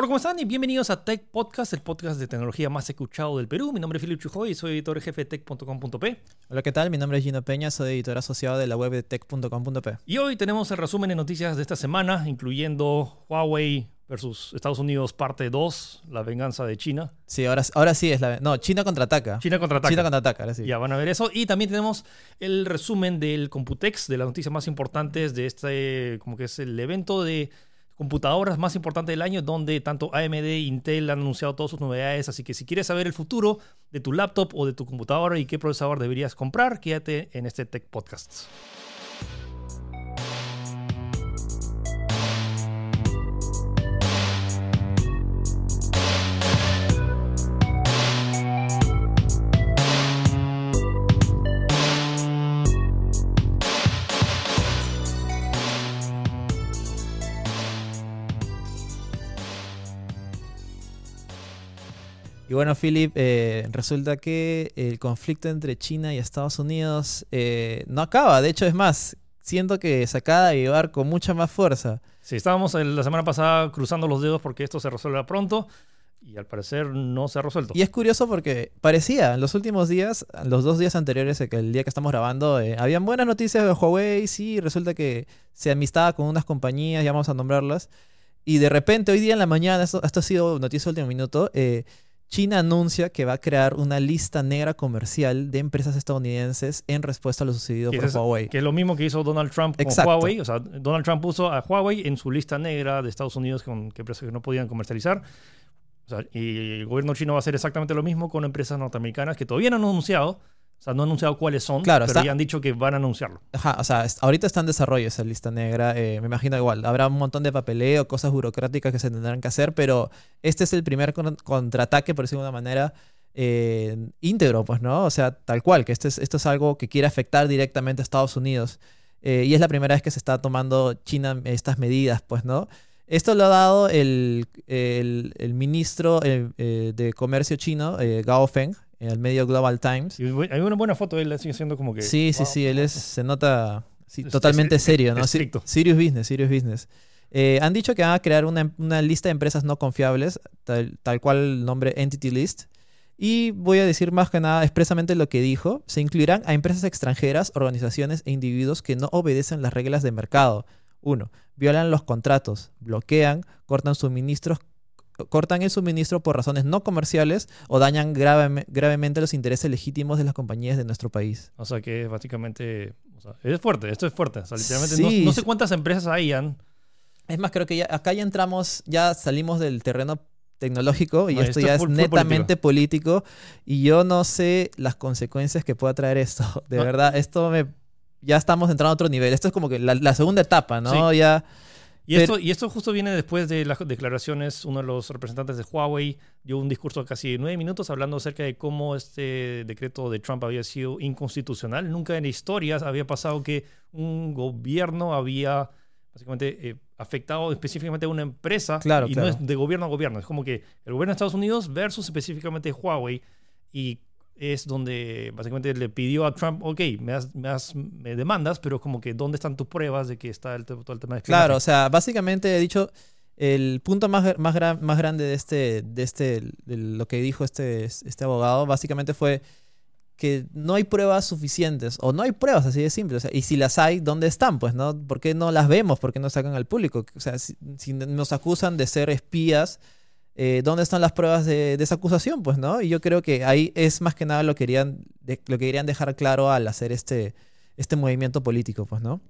Hola, ¿cómo están? Y bienvenidos a Tech Podcast, el podcast de tecnología más escuchado del Perú. Mi nombre es Philip Chujoy y soy editor jefe de tech.com.p. Hola, ¿qué tal? Mi nombre es Gino Peña, soy editor asociado de la web de tech.com.p. Y hoy tenemos el resumen de noticias de esta semana, incluyendo Huawei versus Estados Unidos parte 2, la venganza de China. Sí, ahora, ahora sí es la... No, China contraataca. China contraataca. China contraataca, ahora sí. Ya van a ver eso. Y también tenemos el resumen del Computex, de las noticias más importantes de este, como que es el evento de computadoras más importante del año, donde tanto AMD e Intel han anunciado todas sus novedades. Así que si quieres saber el futuro de tu laptop o de tu computadora y qué procesador deberías comprar, quédate en este Tech Podcast. Y bueno, Philip, eh, resulta que el conflicto entre China y Estados Unidos eh, no acaba. De hecho, es más, siento que se acaba de llevar con mucha más fuerza. Sí, estábamos la semana pasada cruzando los dedos porque esto se resuelva pronto y al parecer no se ha resuelto. Y es curioso porque parecía en los últimos días, los dos días anteriores, el día que estamos grabando, eh, habían buenas noticias de Huawei, sí, resulta que se amistaba con unas compañías, ya vamos a nombrarlas, y de repente hoy día en la mañana, esto, esto ha sido noticia de último minuto, eh, China anuncia que va a crear una lista negra comercial de empresas estadounidenses en respuesta a lo sucedido por Huawei. Que es lo mismo que hizo Donald Trump con Huawei. O sea, Donald Trump puso a Huawei en su lista negra de Estados Unidos con que empresas que no podían comercializar. y el gobierno chino va a hacer exactamente lo mismo con empresas norteamericanas que todavía no han anunciado, o sea, no han anunciado cuáles son, pero ya han dicho que van a anunciarlo. Ajá, o sea, ahorita está en desarrollo esa lista negra. Eh, me imagino igual. Habrá un montón de papeleo, cosas burocráticas que se tendrán que hacer, pero este es el primer contraataque, por decirlo de una manera, eh, íntegro, pues, ¿no? O sea, tal cual, que esto es, esto es algo que quiere afectar directamente a Estados Unidos. Eh, y es la primera vez que se está tomando China estas medidas, pues, ¿no? Esto lo ha dado el, el, el ministro de Comercio chino, Gao Feng, el medio Global Times. hay una buena foto de él sigue siendo como que. Sí, sí, sí, él es, se nota totalmente serio, ¿no? Estricto. Serious business, serious business. Eh, han dicho que van a crear una, una lista de empresas no confiables, tal, tal, cual el nombre Entity List. Y voy a decir más que nada expresamente lo que dijo. Se incluirán a empresas extranjeras, organizaciones e individuos que no obedecen las reglas de mercado. Uno, violan los contratos, bloquean, cortan suministros cortan el suministro por razones no comerciales o dañan gravemente los intereses legítimos de las compañías de nuestro país. O sea que básicamente es fuerte, esto es fuerte. literalmente no, sé cuántas empresas hay. Es más, creo que ya, acá ya entramos, ya salimos del terreno tecnológico y esto, ya es, netamente político. y yo no sé las consecuencias que pueda traer esto. De verdad, esto me... Ya estamos entrando a otro nivel. Esto es como que la, segunda etapa, ¿no? Ya... Y, esto, y esto justo viene después de las declaraciones, uno de los representantes de Huawei dio un discurso de casi nueve minutos hablando acerca de cómo este decreto de Trump había sido inconstitucional. Nunca en la historia había pasado que un gobierno había básicamente eh, afectado específicamente a una empresa claro, y no es de gobierno a gobierno. Es como que el gobierno de Estados Unidos versus específicamente Huawei y es donde básicamente le pidió a Trump, ok, me, me, demandas, pero como que ¿dónde están tus pruebas de que está el, todo el tema de Claro, o sea, básicamente he dicho, el punto más, más, más grande de este, de este, de lo que dijo este, este abogado, básicamente fue que no hay pruebas suficientes, o no hay pruebas así de simple, y si las hay, ¿dónde están? Pues, ¿no? ¿Por qué no las vemos? ¿Por qué no sacan al público? O sea, si nos acusan de ser espías, eh, ¿dónde están las pruebas de, esa acusación? Pues, ¿no? Y yo creo que ahí es más que nada lo que querían, lo que querían dejar claro al hacer este, este movimiento político, pues, ¿no?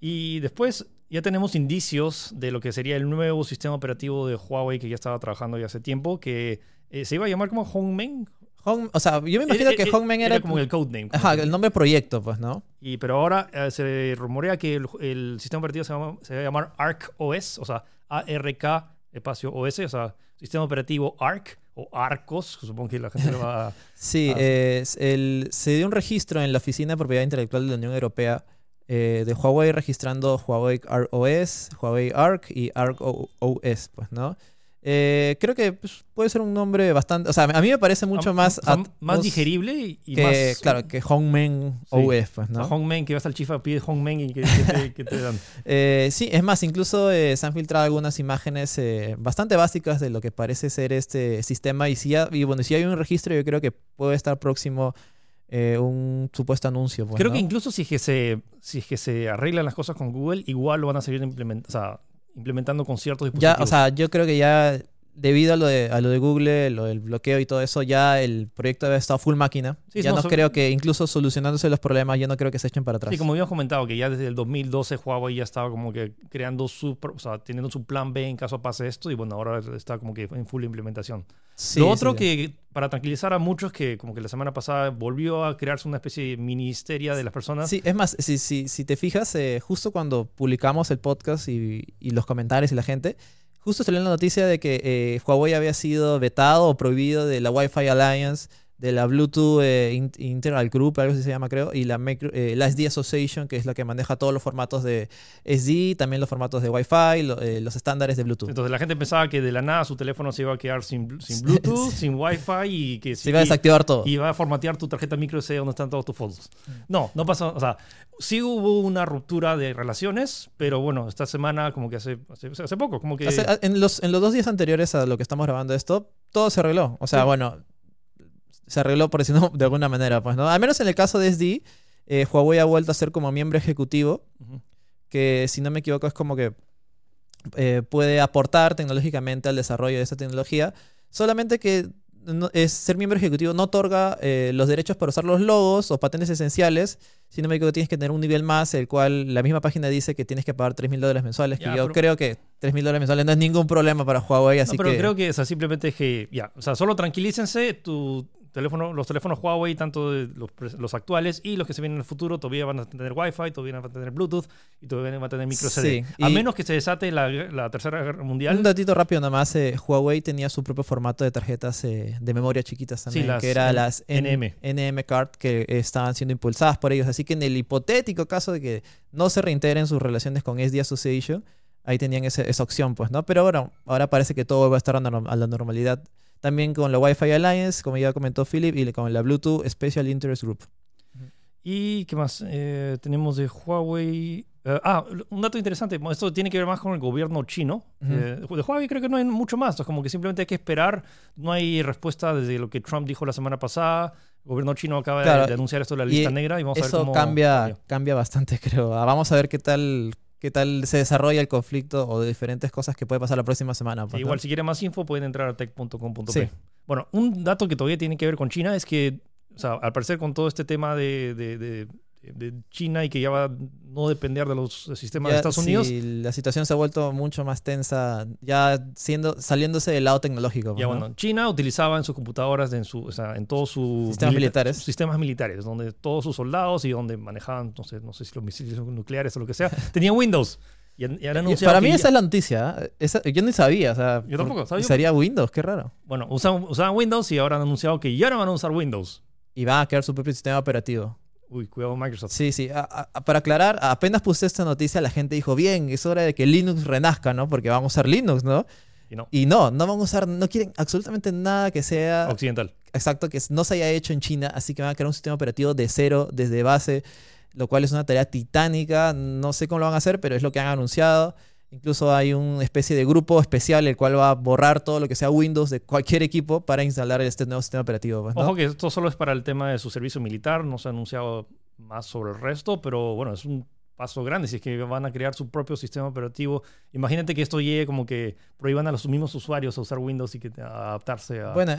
Y después ya tenemos indicios de lo que sería el nuevo sistema operativo de Huawei que ya estaba trabajando ya hace tiempo, que eh, se iba a llamar como Hongmeng. Home, o sea, yo me imagino eh, que Hongmeng era, como el codename. Ajá, el nombre proyecto, pues, ¿no? Y, pero ahora se rumorea que el, sistema operativo se, se, va a llamar ARC OS, o sea, ARK espacio OS, o sea, sistema operativo ARC o ARCOS, supongo que la gente lo va a... sí, el, se dio un registro en la Oficina de Propiedad Intelectual de la Unión Europea eh, de Huawei registrando Huawei OS, Huawei ARC y ARC OS, pues, ¿no? Eh, creo que pues, puede ser un nombre bastante. O sea, a mí me parece mucho más. at- más digerible y, que, más. claro, que Hongmen Sí. OS, pues, ¿no? Hongmen, que vas al chifa, pides Hongmen y que, que te, que te dan. Eh, sí, es más, incluso eh, se han filtrado algunas imágenes bastante básicas de lo que parece ser este sistema. Y si, ya- y bueno, si hay un registro, yo creo que puede estar próximo eh, un supuesto anuncio. pues, Creo ¿no? que incluso si es que, se, si es que se arreglan las cosas con Google, igual lo van a seguir implement- o sea, implementando con ciertos Ya, dispositivos. o sea, yo creo que ya debido a lo de, a lo de Google, lo del bloqueo y todo eso, ya el proyecto debe estar full máquina. Sí, ya no, no, creo que, incluso solucionándose los problemas, yo no creo que se echen para atrás. Sí, como habíamos comentado, que ya desde el 2012 Huawei ya estaba como que creando su, o sea, teniendo su plan B en caso pase esto, y bueno, ahora está como que en full implementación. Sí, Lo otro sí. que, para tranquilizar a muchos, que como que la semana pasada volvió a crearse una especie de ministeria de las personas. Sí, es más, si, si, si te fijas, eh, justo cuando publicamos el podcast y, y los comentarios y la gente, justo salió la noticia de que eh, Huawei había sido vetado o prohibido de la Wi-Fi Alliance, de la Bluetooth eh, Integral Group, algo así se llama creo, y la, Micro- eh, la SD Association, que es la que maneja todos los formatos de SD, también los formatos de Wi-Fi, lo- eh, los estándares de Bluetooth. Entonces la gente pensaba que de la nada su teléfono se iba a quedar sin, blu- sin Bluetooth, sin Wi-Fi y que se iba a desactivar todo. y va a formatear tu tarjeta micro SD donde están todas tus fotos. Mm. No, no pasó. O sea, sí hubo una ruptura de relaciones, pero bueno, esta semana como que hace, hace, hace poco, como que... Hace- en, los, en los dos días anteriores a lo que estamos grabando esto, todo se arregló. O sea, Sí. bueno, se arregló por decirlo de alguna manera, pues, ¿no? Al menos en el caso de SD, eh, Huawei ha vuelto a ser como miembro ejecutivo, que si no me equivoco es como que eh, puede aportar tecnológicamente al desarrollo de esta tecnología, solamente que no- es, ser miembro ejecutivo no otorga eh, los derechos para usar los logos o patentes esenciales, si no me equivoco tienes que tener un nivel más, el cual la misma página dice que tienes que pagar 3 mil dólares mensuales, que yo pero- creo que 3 mil dólares mensuales no es ningún problema para Huawei, No, así pero que... creo que o sea, simplemente es que, ya, o sea, solo tranquilícense, tu teléfono, los teléfonos Huawei, tanto de los, los actuales y los que se vienen en el futuro, todavía van a tener Wi-Fi, todavía van a tener Bluetooth y todavía van a tener micro CD. Sí, A menos que se desate la, la tercera guerra mundial. Un datito rápido nomás, eh, Huawei tenía su propio formato de tarjetas eh, de memoria chiquitas también, las que era N- las N- NM. NM Card que estaban siendo impulsadas por ellos. Así que en el hipotético caso de que no se reintegren sus relaciones con SD Association, ahí tenían ese- esa opción, pues, ¿no? Pero bueno, ahora parece que todo va a estar a la normalidad. También con la Wi-Fi Alliance, como ya comentó Philip, y con la Bluetooth Special Interest Group. ¿Y qué más? Eh, tenemos de Huawei. eh, ah, un dato interesante. Esto tiene que ver más con el gobierno chino. Eh, de Huawei creo que no hay mucho más. Es como que simplemente hay que esperar. No hay respuesta desde lo que Trump dijo la semana pasada. El gobierno chino acaba de- Claro, de, anunciar esto de la lista negra y vamos a ver Eso cómo cambia, cambia bastante, creo. Ah, Vamos a ver qué tal, qué tal se desarrolla el conflicto o de diferentes cosas que puede pasar la próxima semana. Sí, pues, ¿no? igual, si quieren más info, pueden entrar a tech.com.p. Sí. Bueno, un dato que todavía tiene que ver con China es que, o sea, al parecer con todo este tema de, de- de- de China y que ya va a no depender de los sistemas de Estados sí, Unidos, la situación se ha vuelto mucho más tensa, ya siendo, saliéndose del lado tecnológico. Ya ¿no? bueno, China utilizaba en sus computadoras, en, su, o sea, en todos sus Sistemas militares. sus sistemas militares, donde todos sus soldados y donde manejaban, no sé, no sé si los misiles nucleares o lo que sea, tenían Windows. Y, y han Y anunciado Para mí esa es la noticia. ¿eh? Esa- yo ni sabía. O sea, Yo tampoco, ¿sabía? Sería Windows, qué raro. bueno, usaban, usaban Windows y ahora han anunciado que ya no van a usar Windows. Y van a crear su propio sistema operativo. Uy, cuidado Microsoft. Sí, sí. A- a- para aclarar, apenas puse esta noticia, la gente dijo, bien, es hora de que Linux renazca, ¿no? Porque vamos a usar Linux, ¿no? Y no, Y no, no van a usar, no quieren absolutamente nada que sea occidental. exacto, que no se haya hecho en China, así que van a crear un sistema operativo de cero, desde base, lo cual es una tarea titánica, no sé cómo lo van a hacer, pero es lo que han anunciado. Incluso hay una especie de grupo especial el cual va a borrar todo lo que sea Windows de cualquier equipo para instalar este nuevo sistema operativo. pues, ¿no? Ojo que esto solo es para el tema de su servicio militar, no se ha anunciado más sobre el resto, pero bueno, es un paso grande si es que van a crear su propio sistema operativo. Imagínate que esto llegue como que prohíban a los mismos usuarios a usar Windows y que a adaptarse a... Bueno,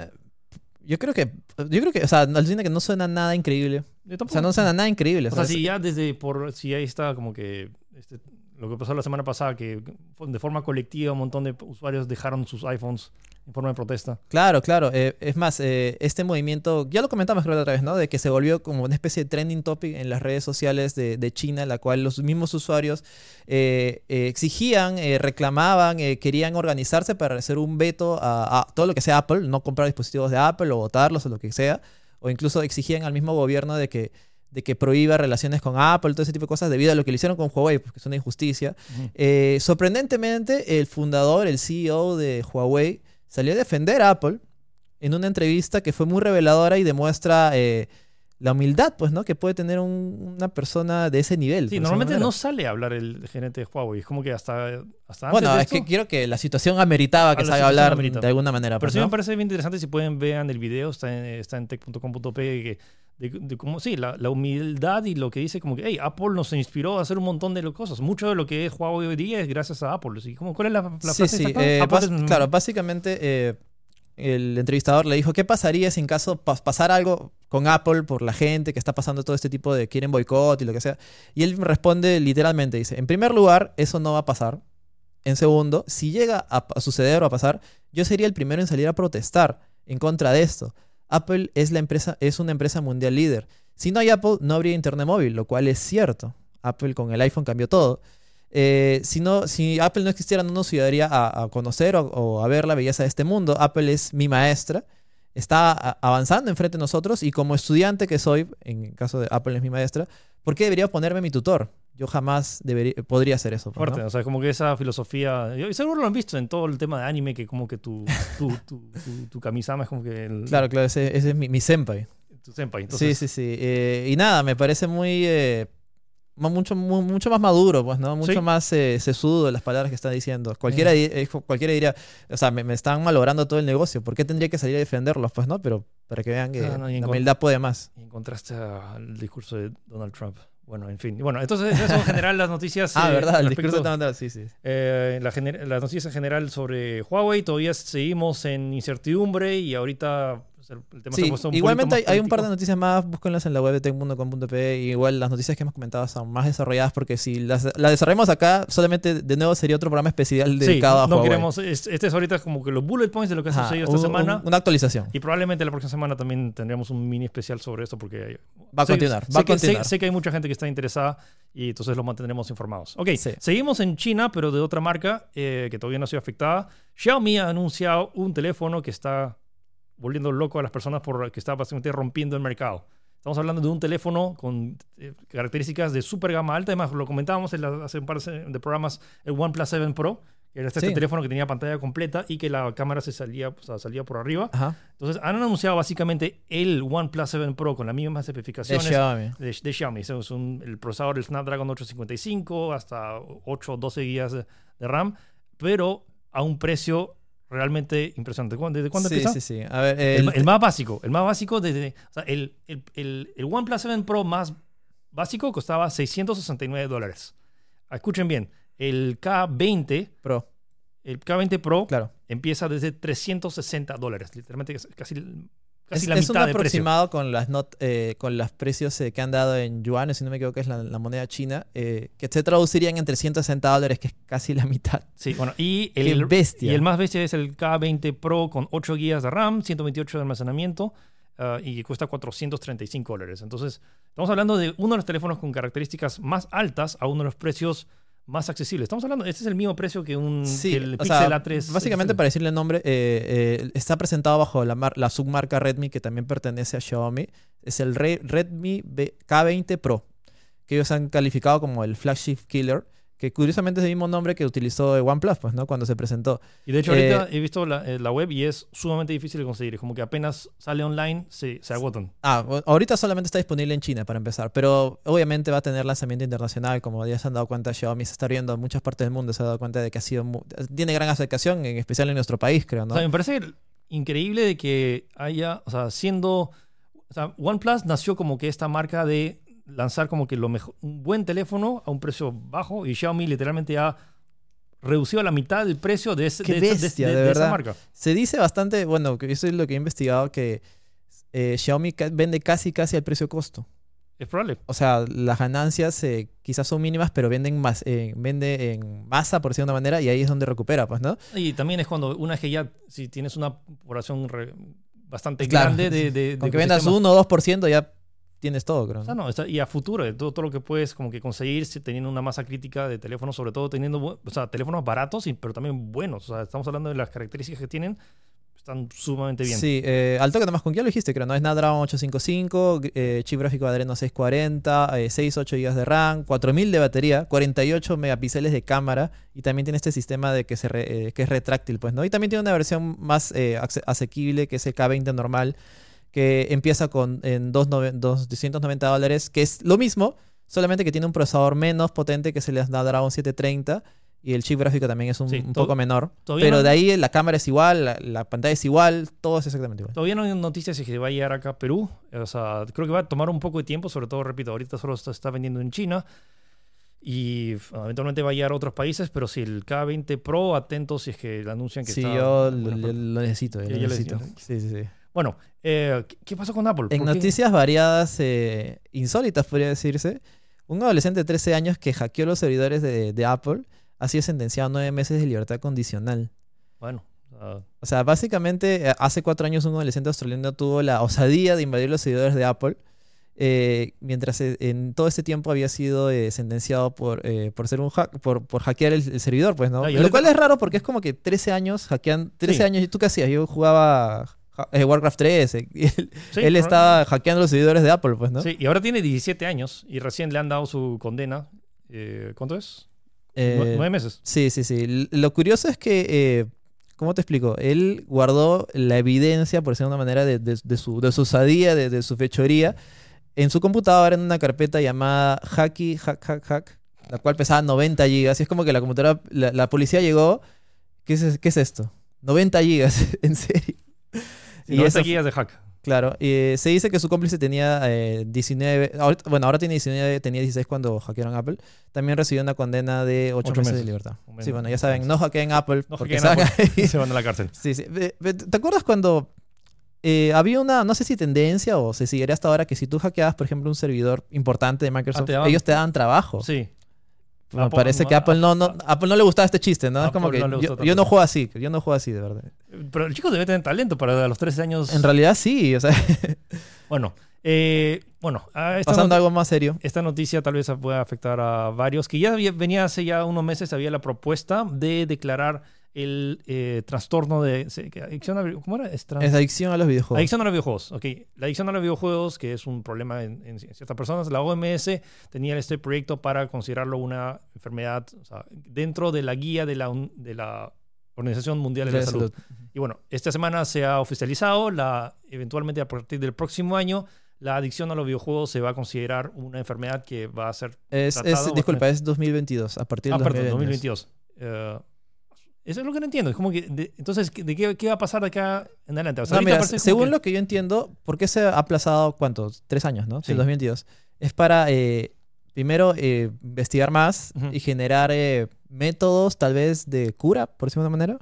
yo creo que, yo creo que, o sea, alucina que no suena nada increíble. O sea, no suena nada increíble. O sea, si ya desde por si ahí está como que este, lo que pasó la semana pasada que de forma colectiva un montón de usuarios dejaron sus iPhones en forma de protesta. Claro, claro. Eh, es más, eh, este movimiento, ya lo comentamos creo otra vez, ¿no? De que se volvió como una especie de trending topic en las redes sociales de, China, en la cual los mismos usuarios eh, exigían, reclamaban, querían organizarse para hacer un veto a, a todo lo que sea Apple, no comprar dispositivos de Apple o votarlos o lo que sea, o incluso exigían al mismo gobierno de que de que prohíba relaciones con Apple, todo ese tipo de cosas, debido a lo que le hicieron con Huawei, porque es una injusticia. Eh, sorprendentemente, el fundador, el CEO de Huawei, salió a defender a Apple en una entrevista que fue muy reveladora y demuestra eh, la humildad, pues, ¿no? Que puede tener un- una persona de ese nivel. Sí, por normalmente no sale a hablar el gerente de Huawei. Es como que hasta, hasta antes Bueno, es que quiero que la situación ameritaba que Ah, la salga a hablar amerita. de alguna manera. Pero pues, sí ¿no? me parece bien interesante si pueden vean el video, está en, está en tech.com.p, que- de, de sí, la, la humildad y lo que dice como que, hey, Apple nos inspiró a hacer un montón de cosas. Mucho de lo que es Huawei hoy día es gracias a Apple. Así, como, ¿Cuál es la, la sí, frase sí. exacta? eh, Apple es- Claro, básicamente eh, el entrevistador le dijo, ¿qué pasaría si en caso pas- pasara algo con Apple por la gente que está pasando todo este tipo de quieren boicot y lo que sea? Y él responde literalmente, dice, en primer lugar, eso no va a pasar. En segundo, si llega a, a suceder o a pasar, yo sería el primero en salir a protestar en contra de esto. Apple es, la empresa, es una empresa mundial líder. Si no hay Apple, no habría Internet móvil, lo cual es cierto. Apple con el iPhone cambió todo. Eh, si, no, si Apple no existiera, no nos ayudaría a, a conocer o, o a ver la belleza de este mundo. Apple es mi maestra, está avanzando enfrente de nosotros y como estudiante que soy, en el caso de Apple es mi maestra, ¿por qué debería ponerme mi tutor? Yo jamás debería, podría hacer eso. pues, Fuerte, ¿no? o sea, como que esa filosofía, y seguro lo han visto en todo el tema de anime, que como que tu, tu, tu, tu, tu kamisama es como que el, Claro, claro, ese, ese es mi, mi senpai. tu senpai. Entonces, sí, sí, sí. Eh, y nada, me parece muy... eh, mucho, mu- mucho más maduro, pues, ¿no? Mucho Sí. más eh, sesudo las palabras que está diciendo. Cualquiera, eh, cualquiera diría, o sea, me, me están malogrando todo el negocio. ¿Por qué tendría que salir a defenderlos? Pues, ¿no? Pero para que vean que Ah, no, la humildad puede más. Y en contraste al discurso de Donald Trump. Bueno, en fin. Bueno, entonces eso en general las noticias. Ah, eh, ¿verdad? El respecto- discurso de Donald sí, sí. eh, la las noticias en general sobre Huawei, todavía seguimos en incertidumbre y ahorita el, tema se Sí, ha puesto un igualmente hay, hay un par de noticias más, búsquenlas en la web de tech.com.pe. Igual las noticias que hemos comentado son más desarrolladas porque si las, las desarrollamos acá, solamente de nuevo sería otro programa especial Sí, dedicado a no Huawei. queremos. es- Este es ahorita como que los bullet points de lo que ha Ajá, sucedido esta un- semana. un- una actualización. Y probablemente la próxima semana también tendremos un mini especial sobre esto porque hay- Va a sé- continuar, sé va a que- sé- continuar. Sé, que hay mucha gente que está interesada y entonces los mantendremos informados. Ok, Sí. seguimos en China, pero de otra marca eh, que todavía no ha sido afectada. Xiaomi ha anunciado un teléfono que está volviendo loco a las personas por que está básicamente rompiendo el mercado. Estamos hablando de un teléfono con eh, características de super gama alta. Además, lo comentábamos en la- hace un par de programas, el OnePlus 7 Pro, que era este Sí. teléfono que tenía pantalla completa y que la cámara se salía, o sea, salía por arriba. Ajá. Entonces, han anunciado básicamente el OnePlus 7 Pro con las mismas De especificaciones Xiaomi. de, de Xiaomi. Es un- el procesador, el Snapdragon 855, hasta 8 o 12 GB de, de RAM, pero a un precio realmente impresionante. ¿Cuándo- ¿Desde cuándo sí, empieza? sí, sí. A ver, El, el, el más básico, el más básico desde, o sea, el, el, OnePlus 7 Pro más básico costaba 669 dólares. Escuchen bien, el K20, Pro, el K20 Pro claro. empieza desde 360 dólares, literalmente casi, casi Es, la es un precio. aproximado con las not, eh, con los precios eh, que han dado en yuanes, si no me equivoco, que es la, la moneda china, eh, que se traducirían en 360 dólares, que es casi la mitad. Sí, bueno, y el, bestia. y el más bestia es el K20 Pro con 8 GB de RAM, 128 de almacenamiento ah, y que cuesta 435 dólares. Entonces, estamos hablando de uno de los teléfonos con características más altas a uno de los precios más accesibles. Estamos hablando, este es el mismo precio que, un, Sí, que el Pixel sea, A3. Básicamente, para decirle el nombre, eh, eh, está presentado bajo la, mar- la submarca Redmi, que también pertenece a Xiaomi. Es el Re- Redmi B- K20 Pro, que ellos han calificado como el flagship killer, que curiosamente es el mismo nombre que utilizó OnePlus, pues, ¿no? Cuando se presentó. Y de hecho, eh, ahorita he visto la, eh, la web y es sumamente difícil de conseguir. Es como que apenas sale online, se, se agotan. Ah, ahorita solamente está disponible en China para empezar, pero obviamente va a tener lanzamiento internacional, como ya se han dado cuenta, Xiaomi se está viendo en muchas partes del mundo, se ha dado cuenta de que ha sido tiene gran aceptación, en especial en nuestro país, creo, ¿no? O sea, me parece increíble de que haya, o sea, siendo, o sea, OnePlus nació como que esta marca de lanzar como que lo mejor, un buen teléfono a un precio bajo y Xiaomi literalmente ha reducido a la mitad del precio de, ese- Qué de, esta- de- bestia, de- de de esa marca. Se dice bastante, bueno, que eso es lo que he investigado, que eh, Xiaomi vende casi casi al precio costo. Es probable. O sea, las ganancias eh, quizás son mínimas, pero venden más, eh, vende en masa, por decirlo de una manera, y ahí es donde recupera, pues, ¿no? Y también es cuando una vez que ya, si tienes una población re- bastante Claro. grande de... de, Con de que vendas ecosistema. 1 o 2% ya tienes todo, creo. O sea, ¿no? no, está- y a futuro, todo, todo lo que puedes como que conseguir teniendo una masa crítica de teléfonos, sobre todo teniendo bu- o sea, teléfonos baratos, y, pero también buenos. O sea, estamos hablando de las características que tienen. están sumamente bien. Sí, eh, al toque nomás con qué lo dijiste, creo, ¿no? Es Snapdragon 855, eh, chip gráfico Adreno 640, eh, 6, 8 GB de RAM, 4000 de batería, 48 megapíxeles de cámara y también tiene este sistema de que, se re- eh, que es retráctil, pues, ¿no? Y también tiene una versión más eh, asequible que es el K20 normal, que empieza con en 2.9 290 dólares, que es lo mismo, solamente que tiene un procesador menos potente que es el Snapdragon 730 y el chip gráfico también es un, Sí, un poco menor. Pero no- de ahí la cámara es igual, la, la pantalla es igual, todo es exactamente igual. Todavía no hay noticias de que va a llegar acá a Perú. O sea, creo que va a tomar un poco de tiempo, sobre todo, repito, ahorita solo se está vendiendo en China. Y eventualmente va a llegar a otros países, pero si el K20 Pro, atentos si es que le anuncian que Sí, está... yo en lo, necesito, yo lo necesito. necesito. Sí, sí, sí. Bueno, eh, ¿qué, qué pasó con Apple? En noticias variadas, eh, insólitas podría decirse, un adolescente de 13 años que hackeó los servidores de, de Apple ha sido sentenciado a nueve meses de libertad condicional. Bueno, ah, O sea, básicamente, eh, hace cuatro años un adolescente australiano tuvo la osadía de invadir los servidores de Apple, eh, mientras en todo este tiempo había sido eh, sentenciado por, eh, por ser un hack, por, por hackear el, el servidor, pues, ¿no? Y Lo cual es raro porque es como que 13 años hackean, 13 Sí. años, ¿y tú qué hacías? Yo jugaba Warcraft 3, eh, él, sí, él estaba hackeando los servidores de Apple, pues, ¿no? Sí, y ahora tiene 17 años y recién le han dado su condena. Eh, ¿Cuánto es? Eh, Nue- Nueve meses. Sí, sí, sí. Lo curioso es que, eh, ¿cómo te explico? Él guardó la evidencia, por decirlo de una manera, de, de- de su, de su osadía, de, de su fechoría, en su computadora en una carpeta llamada Hacky Hack Hack Hack, la cual pesaba 90 gigas. Y es como que la computadora, la, la policía llegó, ¿qué es, qué es esto? 90 gigas, en serio. Y eso gigas de hack. Claro, y se dice que su cómplice tenía eh, 19, ahorita- bueno, ahora tiene 19, tenía 16 cuando hackearon Apple. También recibió una condena de 8, Ocho meses, de libertad. Sí, bueno, ya saben, no hackeen Apple. No porque hackeen ahí- Se van a la cárcel. Sí, sí. ¿Te acuerdas cuando eh, había una, no sé si tendencia o se seguiría hasta ahora, que si tú hackeabas, por ejemplo, un servidor importante de Microsoft, Ah, te daban- ellos te daban trabajo? Sí. Apple- parece que Apple no, no, Apple no le gustaba este chiste, ¿no? es como Apple que no yo, no juego así, yo no juego así, de verdad. Pero el chico debe tener talento para los 13 años. En realidad sí, o sea, Bueno, eh, bueno ah, esta, pasando algo más serio. esta noticia tal vez pueda afectar a varios. Que ya había- venía hace ya unos meses, había la propuesta de declarar el eh, trastorno de. adicción a- ¿Cómo era? Es Es adicción a los videojuegos. Adicción a los videojuegos, ok. La adicción a los videojuegos, que es un problema en, en ciertas personas, la OMS tenía este proyecto para considerarlo una enfermedad o sea, dentro de la guía de la, de la Organización Mundial de la De Salud. salud. Y bueno, esta semana se ha oficializado, la, eventualmente a partir del próximo año, la adicción a los videojuegos se va a considerar una enfermedad que va a ser... Es, es, disculpa, es 2022, a partir Ah, del perdón, 2022. 2022. Eh, eso es lo que no entiendo. Es como que, de- entonces, ¿de qué, qué va a pasar de acá en adelante? O sea, No, mira, según que- lo que yo entiendo, ¿por qué se ha aplazado cuántos? Tres años, ¿no? Sí. Del 2022. Es para, eh, primero, eh, investigar más Ujú. y generar eh, métodos, tal vez, de cura, por decirlo de una manera.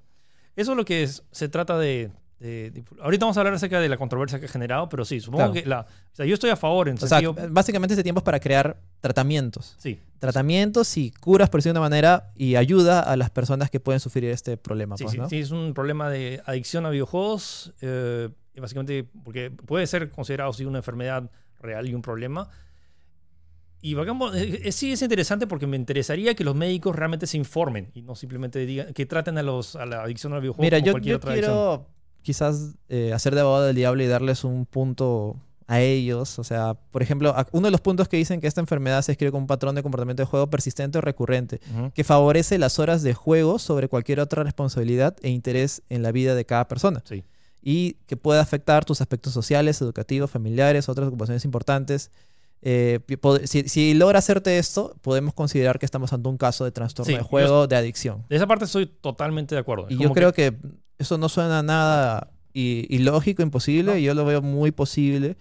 Eso es lo que es- se trata de, de- de- Ahorita vamos a hablar acerca de la controversia que ha generado, pero sí, supongo Claro. que la... O sea, yo estoy a favor en O sea, sentido... básicamente este tiempo es para crear tratamientos. sí, Tratamientos y curas, por decirlo de una manera, y ayuda a las personas que pueden sufrir este problema, sí, pues, sí, ¿no? sí, es un problema de adicción a videojuegos, eh, básicamente porque puede ser considerado sí, una enfermedad real y un problema. Y eh, eh, sí es interesante porque me interesaría que los médicos realmente se informen y no simplemente digan que traten a, los, a la adicción a los videojuegos Mira, como yo, cualquier yo otra adicción. quiero quizás eh, hacer de abogado del diablo y darles un punto a ellos. O sea, por ejemplo, uno de los puntos que dicen que esta enfermedad se escribe con un patrón de comportamiento de juego persistente o recurrente, que favorece las horas de juego sobre cualquier otra responsabilidad e interés en la vida de cada persona. Sí. Y que puede afectar tus aspectos sociales, educativos, familiares, otras ocupaciones importantes. Eh, si, si logra hacerte esto, podemos considerar que estamos ante un caso de trastorno Sí, de yo- juego, de adicción. De esa parte estoy totalmente de acuerdo. Es Y yo creo que eso no suena nada ilógico, imposible. No. y Yo lo veo muy posible.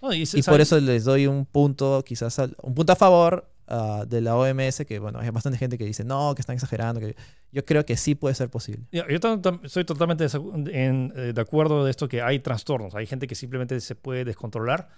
No, y, se- Y por eso les doy un punto, quizás, al- un punto a favor ah, de la OMS, que bueno, hay bastante gente que dice, no, que están exagerando. Que... Yo creo que sí puede ser posible. Yo tam- estoy totalmente desacu- en- eh, de acuerdo de esto que hay trastornos, hay gente que simplemente se puede descontrolar.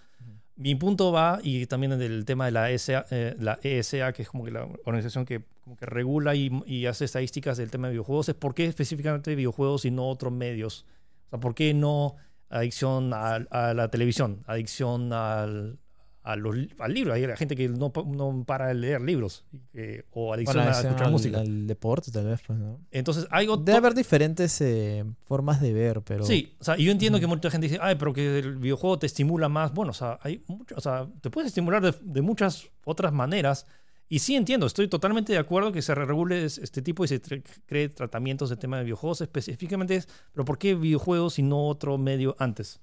Mi punto va, y también en el tema de la ESA, eh, la ESA, que es como que la organización que, como que regula y, hace estadísticas del tema de videojuegos, es por qué específicamente videojuegos y no otros medios. O sea, ¿por qué no adicción a la televisión, adicción al, a los, al libro. Hay gente que no, no para de leer libros eh, o adicción Bueno, a escuchar al, música. al deporte, tal vez, pues, ¿no? Entonces, hay Debe haber diferentes eh, formas de ver, pero... Sí, o sea, yo entiendo que mucha gente dice, ay, pero que el videojuego te estimula más. Bueno, o sea, hay mucho, o sea, te puedes estimular de, de muchas otras maneras. Y sí entiendo, estoy totalmente de acuerdo que se regule es- este tipo y se cree tratamientos de tema de videojuegos específicamente. Es, pero ¿por qué videojuegos y no otro medio antes?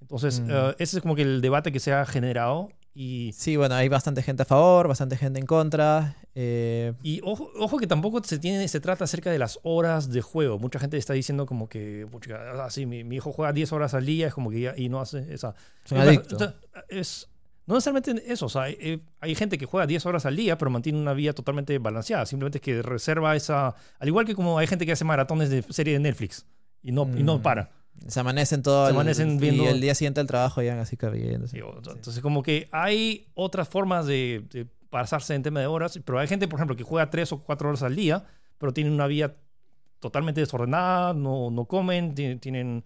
Entonces, Mm. eh, ese es como que el debate que se ha generado. Y, Sí, bueno, hay bastante gente a favor, bastante gente en contra. eh, y ojo, ojo que tampoco se, tiene, se trata acerca de las horas de juego. Mucha gente está diciendo como que, pucha, ah, sí, mi, mi hijo juega 10 horas al día, es como que ya, y no hace esa... es adicto. Es, no necesariamente eso, o sea, hay, hay gente que juega 10 horas al día, pero mantiene una vida totalmente balanceada. Simplemente es que reserva esa. Al igual que como hay gente que hace maratones de serie de Netflix y no, y no Mm. para. Se amanecen todo Se el- amanecen y viendo- el día siguiente al trabajo ya así cabiendo. Digo, Entonces, como que hay otras formas de, de pasarse en tema de horas, pero hay gente, por ejemplo, que juega 3 o 4 horas al día, pero tiene una vida totalmente desordenada, no, no comen, ti- tienen,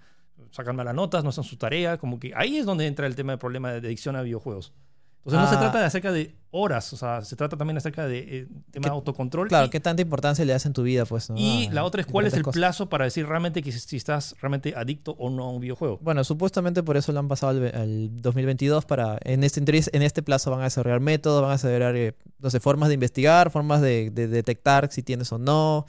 sacan malas notas, no hacen su tarea, como que ahí es donde entra el tema del problema de adicción a videojuegos. Entonces no se Ah. trata de acerca de horas, o sea, se trata también acerca de eh, tema de autocontrol. Claro, y, ¿qué tanta importancia le das en tu vida, pues? ¿no? y A la otra es cuál es el cosas. plazo para decir realmente que si, estás realmente adicto o no a un videojuego. Bueno, supuestamente por eso lo han pasado al, al 2022 para en este interés- en este plazo van a desarrollar métodos, van a desarrollar eh, no sé, formas de investigar, formas de, de detectar si tienes o no.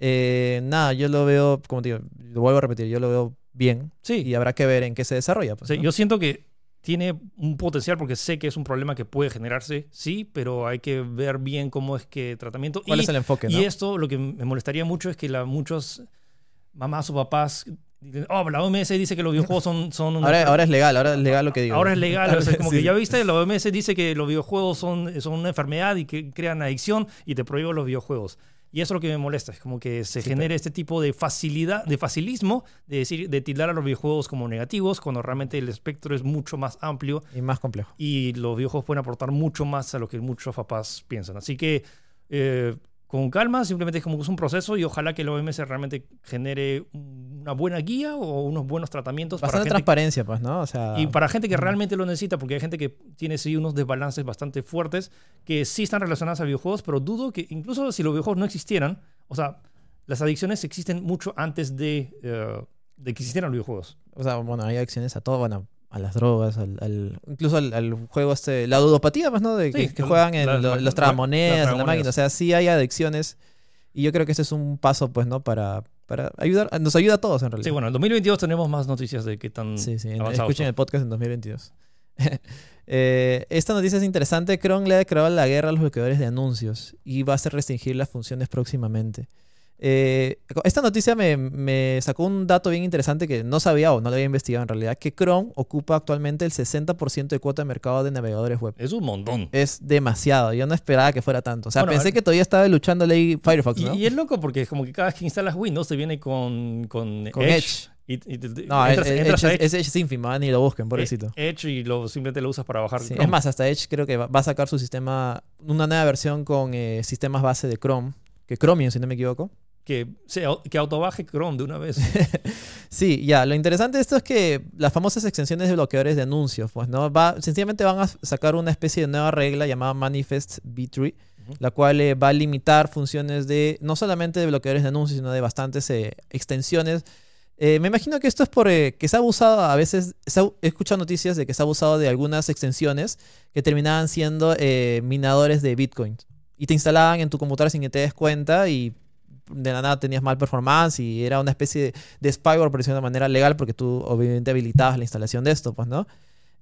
Eh, nada, yo lo veo, como te digo, lo vuelvo a repetir, yo lo veo bien Sí, y habrá que ver en qué se desarrolla. Pues. Yo siento que tiene un potencial porque sé que es un problema que puede generarse, sí, pero hay que ver bien cómo es que tratamiento. ¿Cuál y, es el enfoque? y ¿no? esto lo que me molestaría mucho es que la, muchos mamás o papás oh, la OMS dice que los videojuegos son... son ahora, ahora es legal, ahora es legal lo que digo. Ahora es legal, o sea, como Sí. que ya viste, la OMS dice que los videojuegos son, son una enfermedad y que crean adicción y te prohíbo los videojuegos. Y eso es lo que me molesta, es como que se Sí, genere este tipo de facilidad, de facilismo, de decir, de tildar a los videojuegos como negativos, cuando realmente el espectro es mucho más amplio Y más complejo. y los videojuegos pueden aportar mucho más a lo que muchos papás piensan. Así que eh, con calma, simplemente es como que es un proceso y ojalá que la OMS realmente genere una buena guía o unos buenos tratamientos para Bastante gente transparencia, pues, ¿no? O sea, y para gente que realmente lo necesita, porque hay gente que tiene sí unos desbalances bastante fuertes que sí están relacionados a videojuegos, pero dudo que incluso si los videojuegos no existieran, o sea, las adicciones existen mucho antes de, eh, de que existieran los videojuegos. o sea, bueno, hay acciones a todo, bueno, a las drogas, al, al- incluso al, al juego este, la ludopatía, pues, ¿no? De que, Sí, que juegan en las- lo- las- los tragamonedas, las en la máquina. O sea, sí hay adicciones. Y yo creo que este es un paso, pues, ¿no? Para, para ayudar, nos ayuda a todos, en realidad. Sí, bueno, en 2022 tenemos más noticias de qué tan Sí, sí. Escuchen el podcast en 2022. Eh, esta noticia es interesante. Chrome le ha declarado la guerra a los bloqueadores de anuncios y va a hacer restringir las funciones próximamente. Eh, esta noticia me, me sacó un dato bien interesante que no sabía o no lo había investigado en realidad, que Chrome ocupa actualmente el 60% de cuota de mercado de navegadores web. Es un montón. Es demasiado. Yo no esperaba que fuera tanto. O sea, Bueno, pensé que todavía estaba luchando ahí Firefox, Y, ¿no? y es loco porque es como que cada vez que instalas Windows te viene con, con, Con Edge. Edge. Y, y No, entras, Edge- entras es, Edge es ínfimo, ah, ni lo busquen, pobrecito. eh, Edge y lo, simplemente lo usas para bajar Sí, Chrome. es más, hasta Edge creo que va va a sacar su sistema, una nueva versión con eh, sistemas base de Chrome, que Chromium, si no me equivoco. Que, se, que autobaje Chrome de una vez. Sí, ya, lo interesante de esto es que las famosas extensiones de bloqueadores de anuncios, pues, ¿no? Va, sencillamente van a sacar una especie de nueva regla llamada Manifest B3, Ujú. la cual eh, va a limitar funciones de, no solamente de bloqueadores de anuncios, sino de bastantes eh, extensiones. Eh, me imagino que esto es porque se ha abusado a veces, he escuchado noticias de que se ha abusado de algunas extensiones que terminaban siendo eh, minadores de Bitcoin. Y te instalaban en tu computadora sin que te des cuenta y de la nada tenías mal performance y era una especie de, spyware, por decirlo de manera legal, porque tú obviamente habilitabas la instalación de esto, pues, ¿no?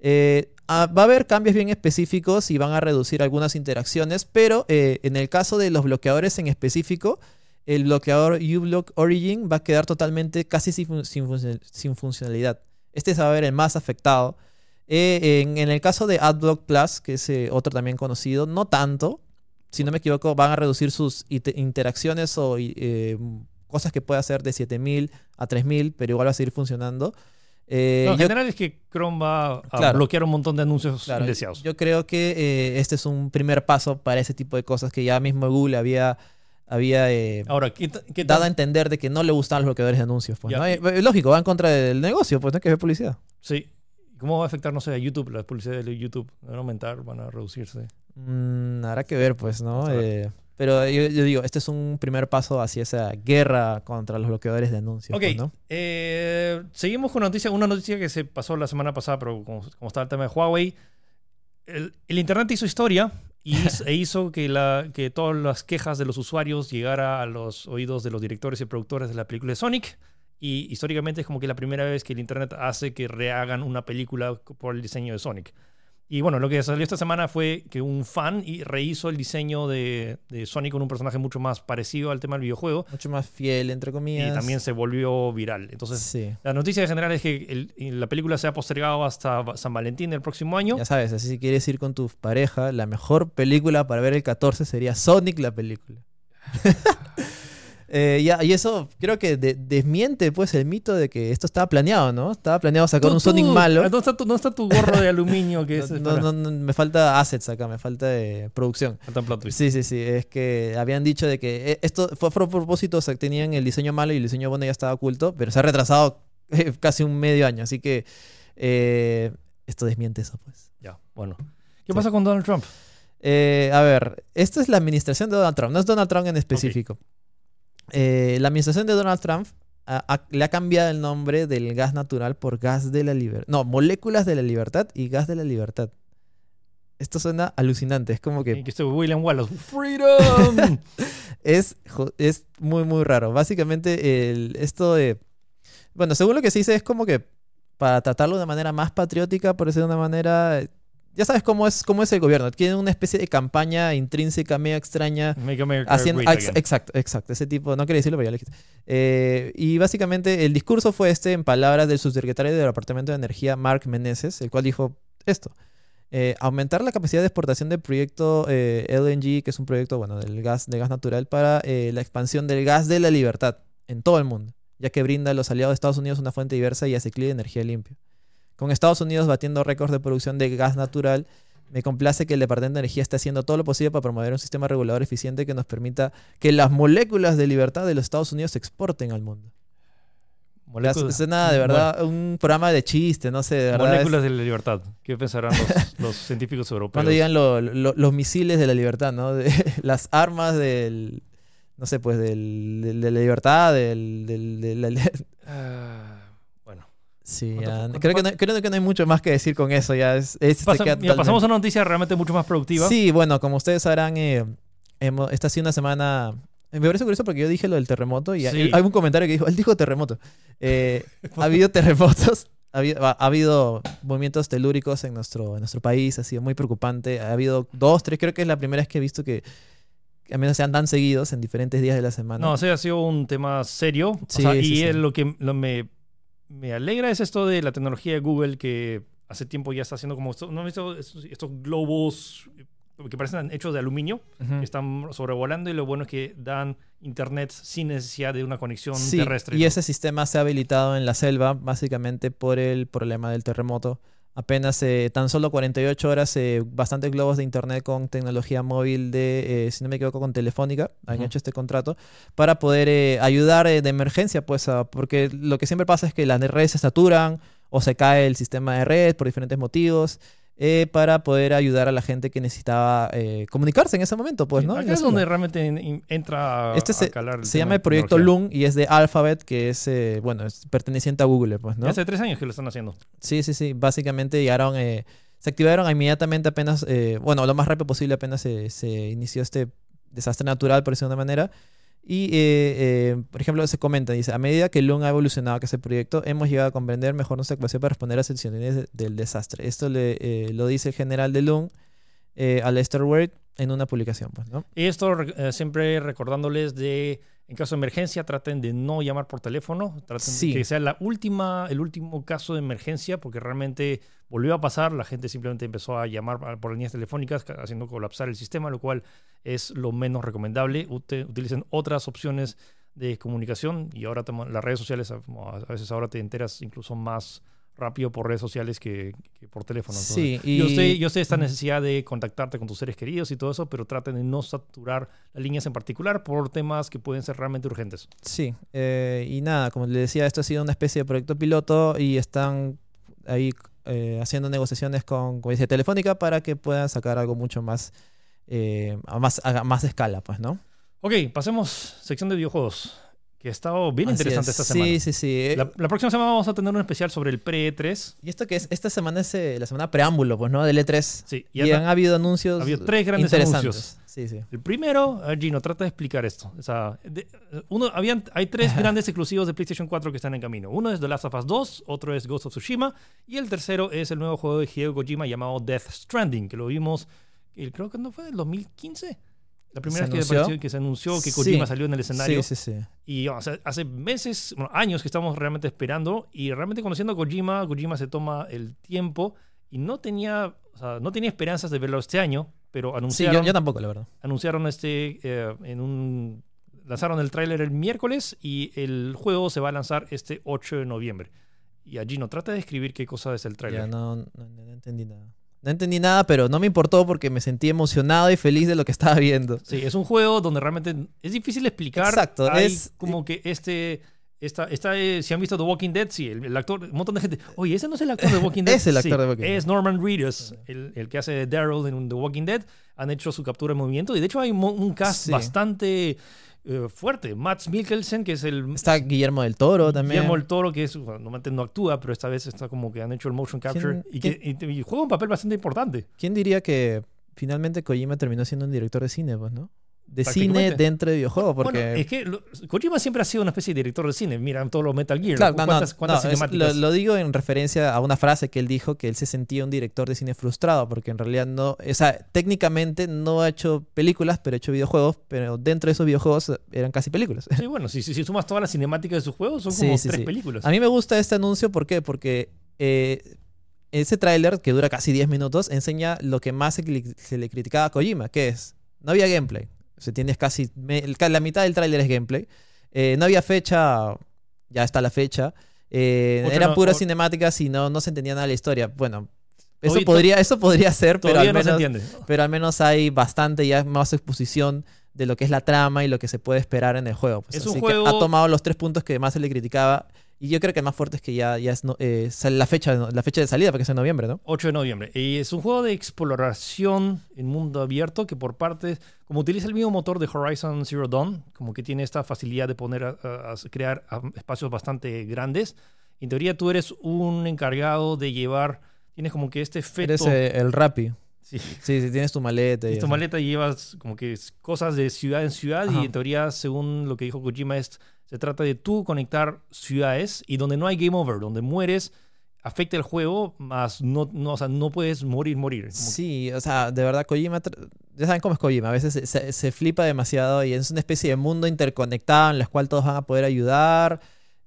Eh, ah, va a haber cambios bien específicos y van a reducir algunas interacciones, pero eh, en el caso de los bloqueadores en específico, el bloqueador uBlock Origin va a quedar totalmente casi sin, sin funcio- sin funcionalidad. Este se va a ver el más afectado. Eh, en, el caso de AdBlock Plus, que es otro también conocido, no tanto. Si no me equivoco, van a reducir sus interacciones o eh, cosas que puede hacer de 7000 a 3000, pero igual va a seguir funcionando. Eh, No, en yo- general es que Chrome va a Claro. bloquear un montón de anuncios Claro, indeseados. Yo creo que eh, este es un primer paso para ese tipo de cosas que ya mismo Google había, había eh, Ahora, ¿qué, qué dado a entender de que no le gustaban los bloqueadores de anuncios. Pues. ¿no? Eh, eh, lógico, va en contra del negocio, pues no hay que ver publicidad. Sí. ¿Cómo va a afectar, no sé, a YouTube, las publicidades de YouTube? ¿Van a aumentar? ¿Van a reducirse? Mm, habrá que ver, pues, ¿no? Eh, pero yo, yo digo, este es un primer paso hacia esa guerra contra los bloqueadores de anuncios, Ok, pues, ¿no? eh, seguimos con noticia, una noticia que se pasó la semana pasada, pero como, como está el tema de Huawei, el, el Internet hizo historia y hizo- e hizo que, la, que todas las quejas de los usuarios llegara a los oídos de los directores y productores de la película de Sonic. Y históricamente es como que la primera vez que el Internet hace que rehagan una película por el diseño de Sonic. Y bueno, lo que salió esta semana fue que un fan rehizo el diseño de, de Sonic con un personaje mucho más parecido al tema del videojuego Mucho más fiel, entre comillas. y también se volvió viral. Entonces, Sí. la noticia en general es que el- la película se ha postergado hasta San Valentín del próximo año. Ya sabes, así si quieres ir con tu pareja, la mejor película para ver el 14 sería Sonic la película. Eh, ya, y eso creo que de- desmiente pues el mito de que esto estaba planeado, ¿no? Estaba planeado sacar Tú- un Sonic tú, malo. ¿Dónde está tu, dónde está tu gorro de aluminio que es? No, no, no, me falta assets acá, me falta eh, producción. Plot twist. Sí, sí, sí. Es que habían dicho de que eh, esto fue a propósito, o sea, tenían el diseño malo y el diseño bueno ya estaba oculto, pero se ha retrasado eh, casi un medio año. Así que esto desmiente eso, pues. Ya, bueno. ¿Qué Sí. pasa con Donald Trump? A ver, esta es la administración de Donald Trump, no es Donald Trump en específico. Eh, la administración de Donald Trump le ha cambiado el nombre del gas natural por gas de la libertad. No, moléculas de la libertad y gas de la libertad. Esto suena alucinante, es como que Que este William Wallace. ¡Freedom! es, es muy, muy raro. Básicamente, el, esto de. Bueno, según lo que se dice, es como que para tratarlo de una manera más patriótica, por decir de una manera. Ya sabes cómo es, cómo es el gobierno. Tiene una especie de campaña intrínseca, medio extraña. Make America Haciendo, great ex- again. exacto, exacto. Ese tipo, no quería decirlo, pero ya lo dijiste. Eh, y básicamente el discurso fue este, en palabras del subsecretario del Departamento de Energía, Mark Meneses, el cual dijo esto. eh, aumentar la capacidad de exportación del proyecto eh, LNG, que es un proyecto bueno, del gas, de gas natural, para eh, la expansión del gas de la libertad en todo el mundo, ya que brinda a los aliados de Estados Unidos una fuente diversa y asequible de energía limpia. Con Estados Unidos batiendo récords de producción de gas natural, me complace que el Departamento de Energía esté haciendo todo lo posible para promover un sistema regulador eficiente que nos permita que las moléculas de libertad de los Estados Unidos se exporten al mundo. Moléculas- Suena de verdad un programa de chiste, no sé, de verdad. es- Moléculas de la libertad. ¿Qué pensarán los, los científicos europeos? Cuando digan lo- lo- los misiles de la libertad, ¿no? De, las armas del. No sé, pues del, del- de la libertad, del. del- de la- Ah. Sí, ¿Cuánto- ya, cuánto creo, que no, creo que no hay mucho más que decir con eso. Ya es, es- se Pasa- pasamos a una noticia realmente mucho más productiva. Sí, bueno, como ustedes sabrán, eh, hemos- esta ha sido una semana. Me parece curioso porque yo dije lo del terremoto y hay- Sí. hay un comentario que dijo, él dijo terremoto. Eh, ha habido terremotos, ha habido, ha habido movimientos telúricos en nuestro, en nuestro país, ha sido muy preocupante. Ha habido dos, tres, creo que es la primera vez que he visto que, al menos sean tan seguidos en diferentes días de la semana. No, o sea, ha sido un tema serio. O Sí, sea, sí, y es lo que lo me, me alegra es esto de la tecnología de Google que hace tiempo ya está haciendo como... esto- ¿No estos, estos globos que parecen hechos de aluminio? Que están sobrevolando y lo bueno es que dan internet sin necesidad de una conexión Sí, terrestre. y ese sistema se ha habilitado en la selva básicamente por el problema del terremoto. Apenas eh, tan solo 48 horas, eh, bastantes globos de internet con tecnología móvil de, eh, si no me equivoco, con Telefónica han hecho este contrato para poder eh, ayudar de emergencia, pues, a- porque lo que siempre pasa es que las redes se saturan o se cae el sistema de red por diferentes motivos. Eh, para poder ayudar a la gente que necesitaba eh, comunicarse en ese momento, pues, ¿no? Acá es donde realmente en- en- entra a, Este a se, calar se tema llama el proyecto. Loom y es de Alphabet, que es, eh, bueno, es perteneciente a Google, pues, ¿no? Ya hace tres años que lo están haciendo. Sí, sí, sí. Básicamente llegaron, eh, se activaron inmediatamente apenas, eh, bueno, lo más rápido posible apenas se, se inició este desastre natural, por decirlo de una manera. Y, eh, eh, por ejemplo, se comenta, dice, a medida que Loom ha evolucionado, que es el proyecto, hemos llegado a comprender mejor nuestra capacidad para responder a las situaciones de- del desastre. Esto le, eh, lo dice el general de Loom eh, a Lester Ward en una publicación, pues, ¿no? Y esto siempre recordándoles de, en caso de emergencia, traten de no llamar por teléfono, traten Sí. de que sea la última, el último caso de emergencia, porque realmente volvió a pasar, la gente simplemente empezó a llamar por líneas telefónicas, ca- haciendo colapsar el sistema, lo cual es lo menos recomendable. Ute- utilicen otras opciones de comunicación y ahora las redes sociales, a veces ahora te enteras incluso más rápido por redes sociales que, que por teléfono. Entonces, Sí, y... yo sé, yo sé esta necesidad de contactarte con tus seres queridos y todo eso, pero traten de no saturar las líneas en particular por temas que pueden ser realmente urgentes. Sí, eh, y nada, como les decía, esto ha sido una especie de proyecto piloto y están ahí eh, haciendo negociaciones con, como Telefónica para que puedan sacar algo mucho más, eh, a más, a más escala, pues, ¿no? Ok, pasemos sección de videojuegos, que ha estado bien Así interesante es. esta sí, semana. Sí, sí, La, la próxima semana vamos a tener un especial sobre el pre-3. Y esto que es, esta semana es eh, la semana preámbulo, pues, ¿no? Del E3. Sí, Y, han habido anuncios ha habido tres grandes anuncios. Sí, sí. El primero, ver, Gino, trata de explicar esto. O sea, de- uno, habían, hay tres grandes exclusivos de PlayStation 4 que están en camino. Uno es The Last of Us 2, otro es Ghost of Tsushima y el tercero es el nuevo juego de Hideo Kojima llamado Death Stranding, que lo vimos, el- creo que no fue en el 2015. La primera ¿Se vez que, apareció- que se anunció que Sí. Kojima salió en el escenario. Sí, sí, sí. Y o sea, hace meses, bueno, años que estamos realmente esperando y realmente conociendo a Kojima, Kojima se toma el tiempo y no tenía, o sea, no tenía esperanzas de verlo este año, pero Sí, anunciaron yo, yo tampoco, la verdad. anunciaron este eh, en un lanzaron el tráiler el miércoles y el juego se va a lanzar este 8 de noviembre. Y a Gino, trata de describir qué cosa es el Ya tráiler. no, no, no- no entendí nada. No entendí nada, pero no me importó porque me sentí emocionado y feliz de lo que estaba viendo. Sí, es un juego donde realmente es difícil explicar. Exacto, Hay es- como que este esta, esta, eh, si han visto The Walking Dead, sí, el, el actor, un montón de gente, oye, ese no es el actor de Walking Dead. Es el actor Sí, de Walking Dead. Es Norman Reedus, el, el que hace de Daryl en The Walking Dead. Han hecho su captura de movimiento y de hecho hay mo- un cast Sí. bastante eh, fuerte. Matt Mikkelsen, que es el, Está Guillermo del Toro también. Guillermo el Toro, que es, bueno, normalmente no actúa, pero esta vez está como que han hecho el motion capture ¿Quién- y, que, y- y juega un papel bastante importante. ¿Quién diría que finalmente Kojima terminó siendo un director de cine, pues, ¿no? De cine dentro de videojuegos, porque... Bueno, es que lo- Kojima siempre ha sido una especie de director de cine. Mira, todos los Metal Gear. Claro, no, ¿Cuántas, no, es- lo, lo digo en referencia a una frase que él dijo que él se sentía un director de cine frustrado porque en realidad no, o sea, técnicamente no ha hecho películas, pero ha hecho videojuegos, pero dentro de esos videojuegos eran casi películas. Sí, bueno, si, si, si sumas todas las cinemáticas de sus juegos, son como sí, tres sí. películas. A mí me gusta este anuncio, ¿por qué? Porque eh, ese tráiler, que dura casi 10 minutos, enseña lo que más se, se le criticaba a Kojima, que es, no había gameplay. O sea, tienes casi, me- la mitad del tráiler es gameplay. Eh, no había fecha, ya está la fecha. Eh, eran no- puras o- cinemáticas y no, no se entendía nada de la historia. Bueno, eso podría, eso podría ser, pero al, no se menos, pero al menos hay bastante ya más exposición de lo que es la trama y lo que se puede esperar en el juego. pues. Es un Así juego- que ha tomado los tres puntos que más se le criticaba. Y yo creo que el más fuerte es que ya, ya es no- eh, la, fecha, la fecha de salida, porque es en noviembre, ¿no? 8 de noviembre. Y es un juego de exploración en mundo abierto que por partes, como utiliza el mismo motor de Horizon Zero Dawn, como que tiene esta facilidad de poner a, a- crear espacios bastante grandes. En teoría tú eres un encargado de llevar, tienes como que este feto. Eres eh, el Rappi. Sí. Sí, sí, tienes tu maleta. y En tu maleta llevas como que cosas de ciudad en ciudad Ajá. y en teoría, según lo que dijo Kojima, es, se trata de tú conectar ciudades y donde no hay game over, donde mueres, afecta el juego, más no, no, o sea, no puedes morir, morir. Como Sí, o sea, de verdad, Kojima, ya saben cómo es Kojima, a veces se, se- se flipa demasiado y es una especie de mundo interconectado en el cual todos van a poder ayudar.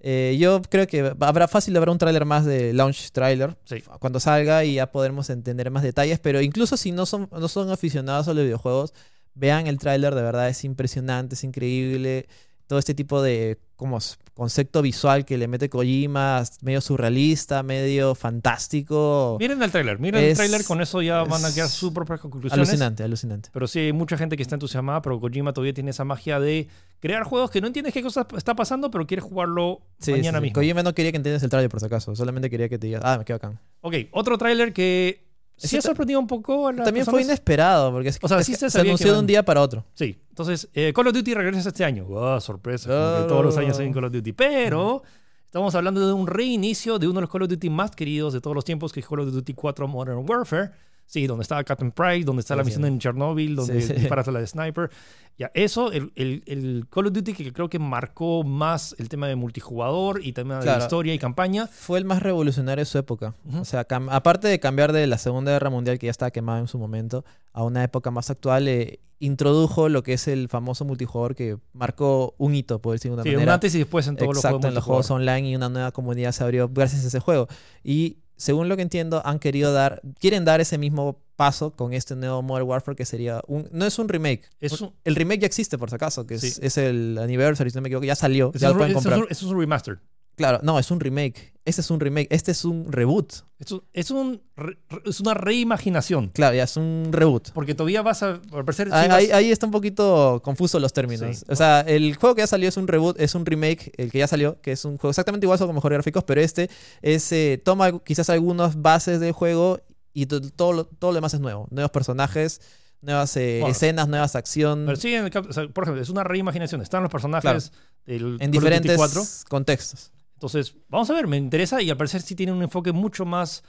Eh, yo creo que habrá fácil, habrá un tráiler más de launch trailer Sí. cuando salga y ya podremos entender más detalles, pero incluso si no son, no son aficionados a los videojuegos, vean el tráiler, de verdad es impresionante, es increíble. Todo este tipo de como concepto visual que le mete Kojima, medio surrealista, medio fantástico. Miren el tráiler, miren el tráiler, con eso ya van a quedar sus propias conclusiones. Alucinante, alucinante. Pero sí, hay mucha gente que está entusiasmada, pero Kojima todavía tiene esa magia de crear juegos que no entiendes qué cosa está pasando, pero quieres jugarlo Sí, mañana sí. mismo. Kojima no quería que entiendas el tráiler por si acaso, solamente quería que te digas, ah, me quedo acá. Ok, otro tráiler que sí ha sorprendido un poco a También fue inesperado, porque es, O sea, es sí que se anunció de un día para otro. Sí, entonces eh, Call of Duty regresa este año. ¡Wow! sorpresa. todos los años hay un Call of Duty. Pero estamos hablando de un reinicio de uno de los Call of Duty más queridos de todos los tiempos, que es Call of Duty 4 Modern Warfare. Sí, donde está Captain Price, donde está Sí, la sí. misión en Chernobyl, donde Sí, sí. disparas a la de Sniper. Ya, eso, el, el- el Call of Duty que creo que marcó más el tema de multijugador y tema de Claro. historia y campaña. Fue el más revolucionario de su época. Ujú. O sea, aparte de cambiar de la Segunda Guerra Mundial, que ya estaba quemada en su momento, a una época más actual, eh, introdujo lo que es el famoso multijugador que marcó un hito, por decirlo de una Sí, un manera. antes y después en todos Exacto, los en los juegos. juegos online y una nueva comunidad se abrió gracias a ese juego. Y según lo que entiendo, han querido dar, quieren dar ese mismo paso con este nuevo Modern Warfare que sería un, no es un remake. Es un- El remake ya existe por si acaso, que es, Sí. es el Anniversary, si no me equivoco, ya salió, ya es, lo un- pueden es comprar. un- es un remaster. Claro, no, es un remake. Este es un remake. Este es un reboot. Es, un- es, un es una reimaginación. Claro, ya es un reboot. Porque todavía vas a. Al parecer, Ahí, vas- ahí- ahí está un poquito confuso los términos. Sí. O sea, el juego que ya salió es un reboot, es un remake, el que ya salió, que es un juego exactamente igual, con mejores gráficos, pero este es, eh, toma quizás algunas bases del juego y to- todo, lo- todo lo demás es nuevo. Nuevos personajes, nuevas eh, Bueno. escenas, nuevas acción pero sí, en el cap- o sea, por ejemplo, es una reimaginación. Están los personajes del en diferentes 4. contextos. Entonces, vamos a ver, me interesa y al parecer sí tiene un enfoque mucho más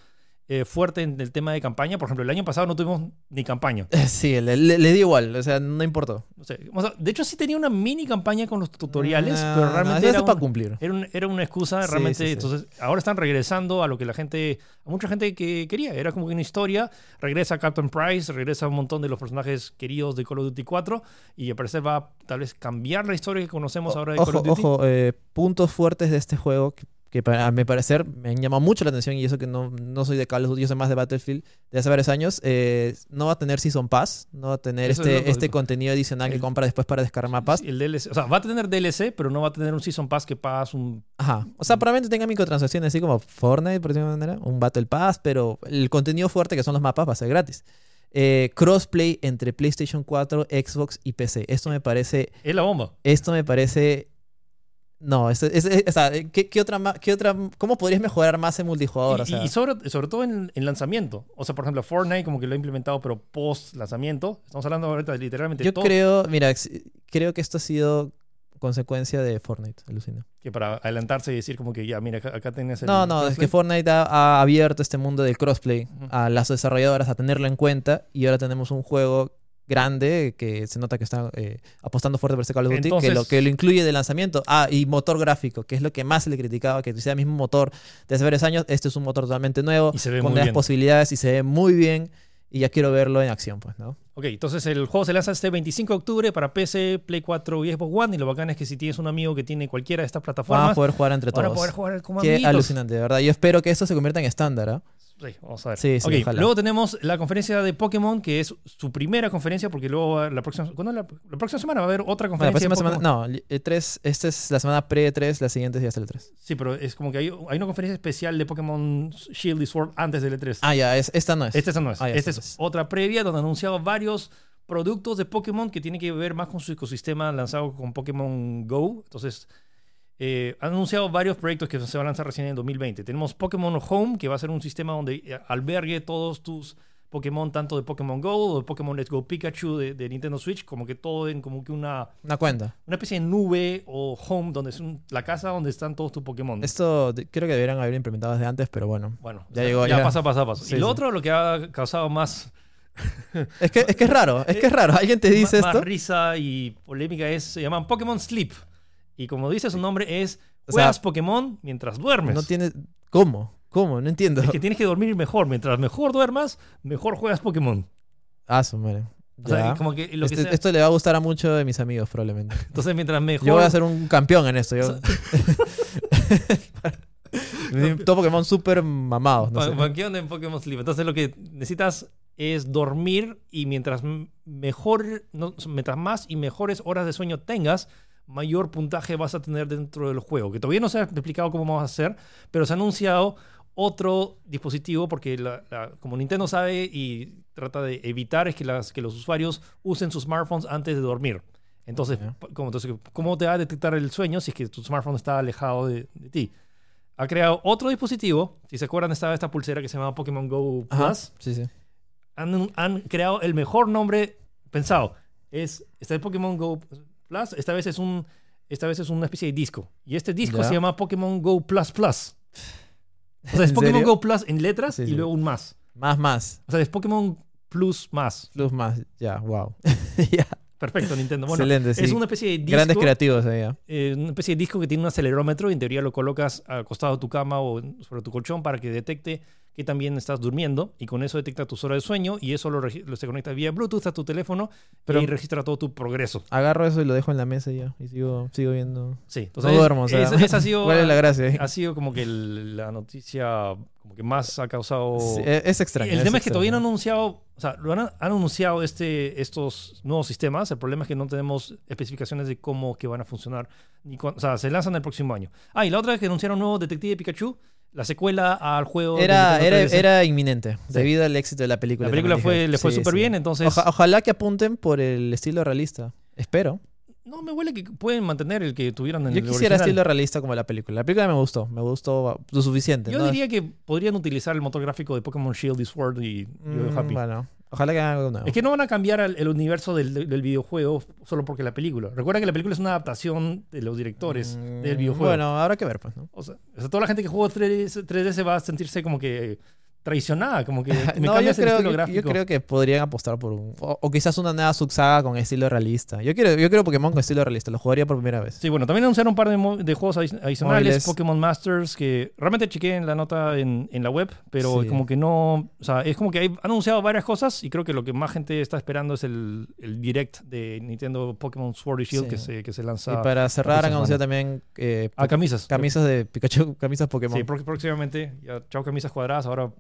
eh, fuerte en el tema de campaña. Por ejemplo, el año pasado no tuvimos ni campaña. Sí, le, le, le di igual, o sea, no importó. No sé, o sea, de hecho, sí tenía una mini campaña con los tutoriales, No, pero no, realmente eso era, es para un- cumplir. era, un- era una excusa realmente. sí, sí. Entonces, ahora están regresando a lo que la gente, a mucha gente que quería. Era como que una historia. Regresa Captain Price, regresa un montón de los personajes queridos de Call of Duty 4 y al parecer va a tal vez cambiar la historia que conocemos ahora de Call Ojo, of Duty. ojo, eh, puntos fuertes de este juego que, que para, a mi parecer me han llamado mucho la atención y eso que no, no soy de Call of Duty, yo soy más de Battlefield de hace varios años. eh, no va a tener Season Pass, no va a tener Eso este, este contenido adicional que compra después para descargar mapas. El DLC, o sea, va a tener DLC, pero no va a tener un Season Pass que pagas un Ajá. O sea, probablemente tenga microtransacciones así como Fortnite, por decirlo de alguna manera, un Battle Pass, pero el contenido fuerte que son los mapas va a ser gratis. Eh, crossplay entre PlayStation 4, Xbox y PC. Esto me parece Es la bomba. Esto me parece. No, es, es- es- o sea, ¿qué, qué otra, qué otra, ¿cómo podrías mejorar más el multijugador? Y, O sea, y sobre, sobre todo en, en lanzamiento. O sea, por ejemplo, Fortnite como que lo ha implementado, pero post lanzamiento. Estamos hablando ahorita de literalmente yo todo. creo, mira, creo que esto ha sido consecuencia de Fortnite, alucina. Que para adelantarse y decir como que ya, mira, acá, acá tenés el... No, no, es que. Fortnite ha, ha abierto este mundo del crossplay a las desarrolladoras a tenerlo en cuenta y ahora tenemos un juego grande que se nota que está eh, apostando fuerte por este Call of Duty, que, Entonces- lo, que lo incluye de lanzamiento. Ah, y motor gráfico, que es lo que más se le criticaba, que sea el mismo motor de hace varios años. Este es un motor totalmente nuevo, Y se ve con nuevas posibilidades y se ve muy bien. Y ya quiero verlo en acción, pues, ¿no? Ok, entonces el juego se lanza este 25 de octubre para PC, Play 4 y Xbox One. Y lo bacán es que si tienes un amigo que tiene cualquiera de estas Van a plataformas, poder jugar entre van a todos. poder jugar como Qué amiguitos. alucinante, de verdad. Yo espero que esto se convierta en estándar, ¿ah? Sí, vamos a ver. Sí, sí, ojalá. Luego tenemos la conferencia de Pokémon, que es su primera conferencia, porque luego la próxima, ¿cuándo es la, la próxima semana va a haber otra la conferencia. próxima de semana, no, el 3, esta es la semana pre-3, la siguiente ya está el 3. Sí, pero es como que hay, hay una conferencia especial de Pokémon Shield y Sword antes del E3. Ah, ya, es, esta no es. Esta no es. Ah, ya, Esta esta es es. otra previa donde han anunciado varios productos de Pokémon que tienen que ver más con su ecosistema lanzado con Pokémon Go. Entonces, eh, han anunciado varios proyectos que se van a lanzar recién en 2020. Tenemos Pokémon Home, que va a ser un sistema donde eh, albergue todos tus Pokémon, tanto de Pokémon Go o de Pokémon Let's Go Pikachu de, de Nintendo Switch, como que todo en como que una, Una cuenta. una especie de nube o home, donde es un- la casa donde están todos tus Pokémon. Esto creo que deberían haber implementado desde antes, pero bueno. bueno, Ya o sea, llegó, ya ya. pasa, pasa, pasa. Sí, y lo sí. otro, lo que ha causado más Es que, es que es raro, es que es raro. ¿Alguien te dice esto? Más risa y polémica es, se llaman Pokémon Sleep. Y como dice su nombre, es O juegas sea, Pokémon mientras duermes. No. ¿Cómo? ¿Cómo? No entiendo. Es que tienes que dormir mejor. Mientras mejor duermas, mejor juegas Pokémon. Ah, su madre. O sea, Ya. como que lo que sea- Esto le va a gustar a muchos de mis amigos, probablemente. Entonces, mientras mejor. Yo voy a ser un campeón en esto. Yo... Todo Pokémon súper mamados. No Pa- sé. banqueando en Pokémon Sleep. Entonces, lo que necesitas es dormir y mientras mejor, no, mientras más y mejores horas de sueño tengas, mayor puntaje vas a tener dentro del juego. Que todavía no se ha explicado cómo vamos a hacer, pero se ha anunciado otro dispositivo porque la- la- como Nintendo sabe y trata de evitar es que, las, que los usuarios usen sus smartphones antes de dormir. Entonces, ¿cómo, entonces, ¿cómo te va a detectar el sueño si es que tu smartphone está alejado de, de ti? Ha creado otro dispositivo. Si se acuerdan, estaba esta pulsera que se llama Pokémon Go Ajá, Plus. Sí, sí. Han, han creado el mejor nombre pensado. Es, está el Pokémon Go Plus. Esta vez es un esta vez es una especie de disco. Y este disco Ya. se llama Pokémon Go Plus Plus. O sea, es ¿En Pokémon serio? Go Plus en letras Sí, y sí. luego un más. Más, más. O sea, es Pokémon Plus más. Plus más. Ya, wow. ya. Perfecto, Nintendo. Bueno, Excelente, sí. es una especie de disco. Grandes creativos ahí, ya. eh, una especie de disco que tiene un acelerómetro y en teoría lo colocas al costado de tu cama o sobre tu colchón para que detecte que también estás durmiendo y con eso detecta tus horas de sueño y eso lo, lo se conecta vía Bluetooth a tu teléfono Pero- y registra todo tu progreso. Agarro eso y lo dejo en la mesa y ya. Y sigo, sigo viendo. Sí, No entonces duermo, o sea, esa- esa ha sido, ¿Cuál es la gracia? ahí? ha sido como que el- la noticia como que más ha causado... Sí, e- es extraño. el tema es que extraño. todavía no han anunciado, o sea, lo han, han anunciado este, estos nuevos sistemas. El problema es que no tenemos especificaciones de cómo que van a funcionar. Ni o sea, se lanzan el próximo año. Ah, y la otra es que anunciaron un nuevo Detective Pikachu, la secuela al juego. Era, era, 3DS. era inminente, debido al éxito de la película. la película fue, le fue súper sí. bien, entonces Oja- ojalá que apunten por el estilo realista. Espero. no me huele que pueden mantener el que tuvieron en Yo el quisiera original. estilo realista como la película. La película me gustó, me gustó lo suficiente. Yo ¿no? diría que podrían utilizar el motor gráfico de Pokémon Shield y Sword y, Mm, Happy. Bueno, ojalá que hagan algo nuevo. Es que no van a cambiar el, el universo del, del videojuego solo porque la película. Recuerda que la película es una adaptación de los directores Mm, del videojuego. Bueno, habrá que ver, pues, ¿no? O sea, o sea, toda la gente que juega 3DS, 3DS va a sentirse como que traicionada, como que me No, yo creo, yo, creo que podrían apostar por un... O, o quizás una nueva subsaga con estilo realista. Yo quiero, yo quiero Pokémon con estilo realista. Lo jugaría por primera vez. Sí, bueno, también anunciaron un par de, juegos adi- adicionales, Móviles. Pokémon Masters, que realmente chequé en la nota en, en la web, pero Sí. como que no, o sea, es como que hay- han anunciado varias cosas y creo que lo que más gente está esperando es el, el direct de Nintendo Pokémon Sword y Shield Sí. que, se, que se y lanza para cerrar, han anunciado también eh, a camisas. camisas de Pikachu, camisas Pokémon. Sí, pró- próximamente, ya, chao camisas cuadradas, ahora...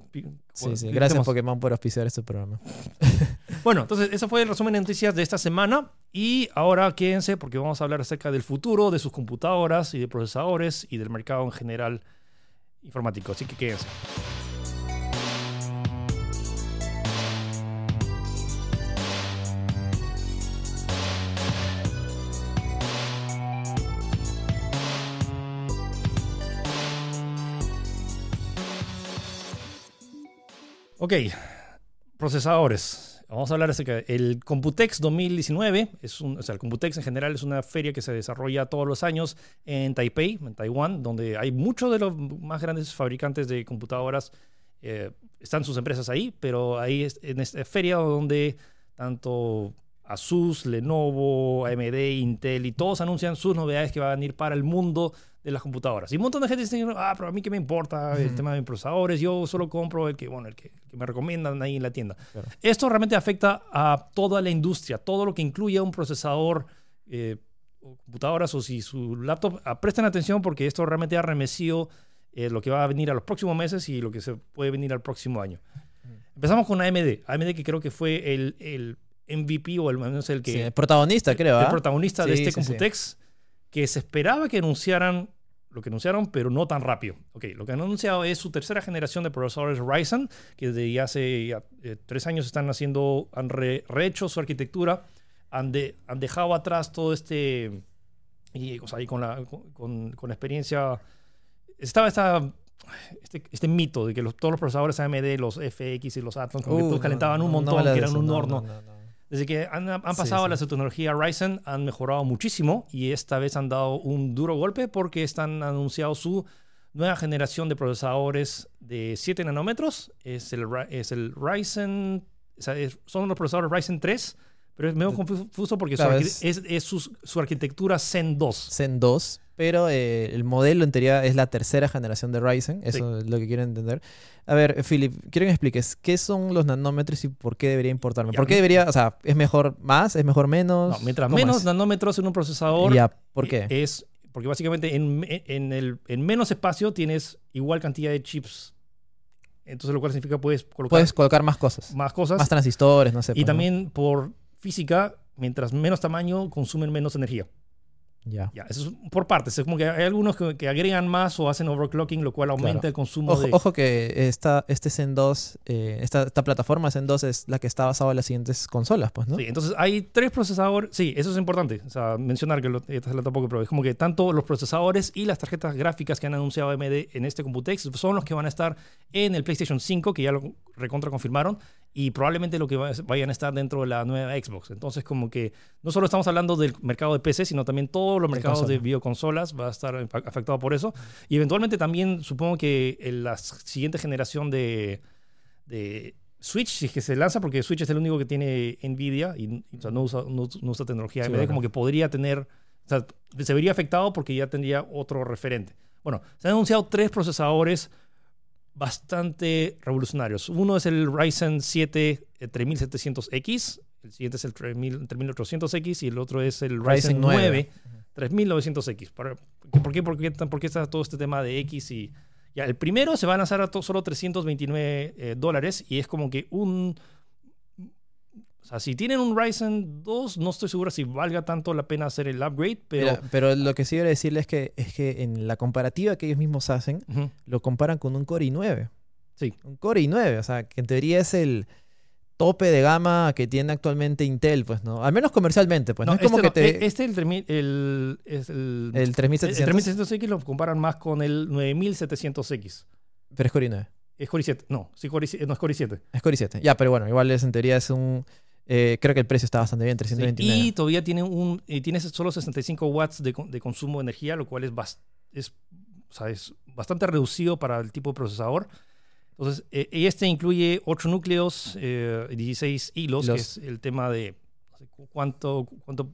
Sí, sí. Gracias Pokémon por auspiciar este programa. Bueno, entonces eso fue el resumen de noticias de esta semana y ahora quédense porque vamos a hablar acerca del futuro de sus computadoras y de procesadores y del mercado en general informático, así que quédense. Ok, procesadores. Vamos a hablar acerca del Computex 2019. Es un, o sea, el Computex en general es una feria que se desarrolla todos los años en Taipei, en Taiwán, donde hay muchos de los más grandes fabricantes de computadoras. eh, están sus empresas ahí, pero ahí es, en esta feria donde tanto Asus, Lenovo, AMD, Intel y todos anuncian sus novedades que van a venir para el mundo de las computadoras. Y un montón de gente dice, ah, pero a mí qué me importa el tema de mis procesadores, yo solo compro el que, bueno, el que, el que me recomiendan ahí en la tienda. Claro. Esto realmente afecta a toda la industria, todo lo que incluye un procesador, eh, o computadoras o si su laptop, ah, presten atención porque esto realmente ha remecido eh, lo que va a venir a los próximos meses y lo que se puede venir al próximo año. Empezamos con AMD, AMD que creo que fue el, el MVP o el, no sé, el que Sí, el protagonista, creo. el ¿ah? protagonista de este sí. Computex, que se esperaba que anunciaran lo que anunciaron, pero no tan rápido. Ok, lo que han anunciado es su tercera generación de procesadores Ryzen, que desde ya hace ya, eh, tres años están haciendo, han re- rehecho su arquitectura, han, de- han dejado atrás todo este, y, o sea, y con, la, con, con- con experiencia, estaba esta... Este, este mito de que los- todos los procesadores AMD, los FX y los Atom, como que Uh, todos no, calentaban no, un no montón, habla que de eran un no, horno. Desde que han, han Sí, pasado a sí. la tecnología Ryzen, han mejorado muchísimo y esta vez han dado un duro golpe porque están anunciado su nueva generación de procesadores de 7 nanómetros. Es el, es el Ryzen, o sea, es- son los procesadores Ryzen 3, pero es medio confuso porque Claro, es- es, es su, su arquitectura Zen 2. Zen 2, pero eh, el modelo en teoría es la tercera generación de Ryzen, eso es lo que quieren entender. A ver, Philip, quiero que me expliques, ¿qué son los nanómetros y por qué debería importarme? Ya, ¿Por qué debería, o sea, es mejor más, es mejor menos? No, mientras ¿Cómo menos es? nanómetros en un procesador, Ya, ¿por qué? eh, es porque básicamente en, en, el, en menos espacio tienes igual cantidad de chips. Entonces lo cual significa puedes colocar Puedes colocar más cosas, más cosas. más transistores, no sé. y pues, ¿no? también por física, mientras menos tamaño, consumen menos energía. Ya. Ya, eso es por partes. Es como que hay algunos que, que agregan más o hacen overclocking, lo cual aumenta Claro. el consumo Ojo, de... ojo que esta, este Zen 2, eh, esta, esta plataforma Zen 2 es la que está basada en las siguientes consolas, pues, ¿no? Sí, entonces hay tres procesadores. Sí, eso es importante. O sea, mencionar que lo, esta es la tampoco, pero es como que tanto los procesadores y las tarjetas gráficas que han anunciado AMD en este Computex son los que van a estar en el PlayStation 5, que ya lo recontra confirmaron, y probablemente lo que va- vayan a estar dentro de la nueva Xbox. Entonces, como que no solo estamos hablando del mercado de PC, sino también todos los mercados de consola. videoconsolas va a estar afectado por eso. Y eventualmente también supongo que en la siguiente generación de, de Switch, si es que se lanza, porque Switch es el único que tiene Nvidia y o sea, no, usa, no, no usa tecnología Sí, AMD, bueno. como que podría tener, o sea, se vería afectado porque ya tendría otro referente. Bueno, se han anunciado tres procesadores bastante revolucionarios. Uno es el Ryzen 7 eh, 3700X, el siguiente es el 3000 3800X y el otro es el Ryzen, Ryzen 9 9. 3900X. ¿Por por qué, por, qué, por qué está todo este tema de X? y ya El primero se va a lanzar a solo 329 eh, dólares y es como que un... O sea, si tienen un Ryzen 2, no estoy seguro si valga tanto la pena hacer el upgrade, pero... Mira, pero lo que sí quiero decirles es que, es que en la comparativa que ellos mismos hacen, lo comparan con un Core i9. Sí. Un Core i9, o sea, que en teoría es el tope de gama que tiene actualmente Intel, pues, ¿no? Al menos comercialmente, pues. No, no, es como este, que no, te... e- este el, 3000 el, es el, el el 3700, 3700X lo comparan más con el 9700X. pero es Core i9. Es Core i7. No, sí, Core i7, no es Core i7. Es Core i7. Ya, pero bueno, igual es en teoría es un... eh, creo que el precio está bastante bien, Sí, 329. y todavía tiene un y tiene solo 65 watts de, de consumo de energía, lo cual es, bas- es, o sea, es bastante reducido para el tipo de procesador. Entonces, eh, este incluye 8 núcleos, eh, 16 hilos, que Hilos. es el tema de no sé cu- cuánto, cuánto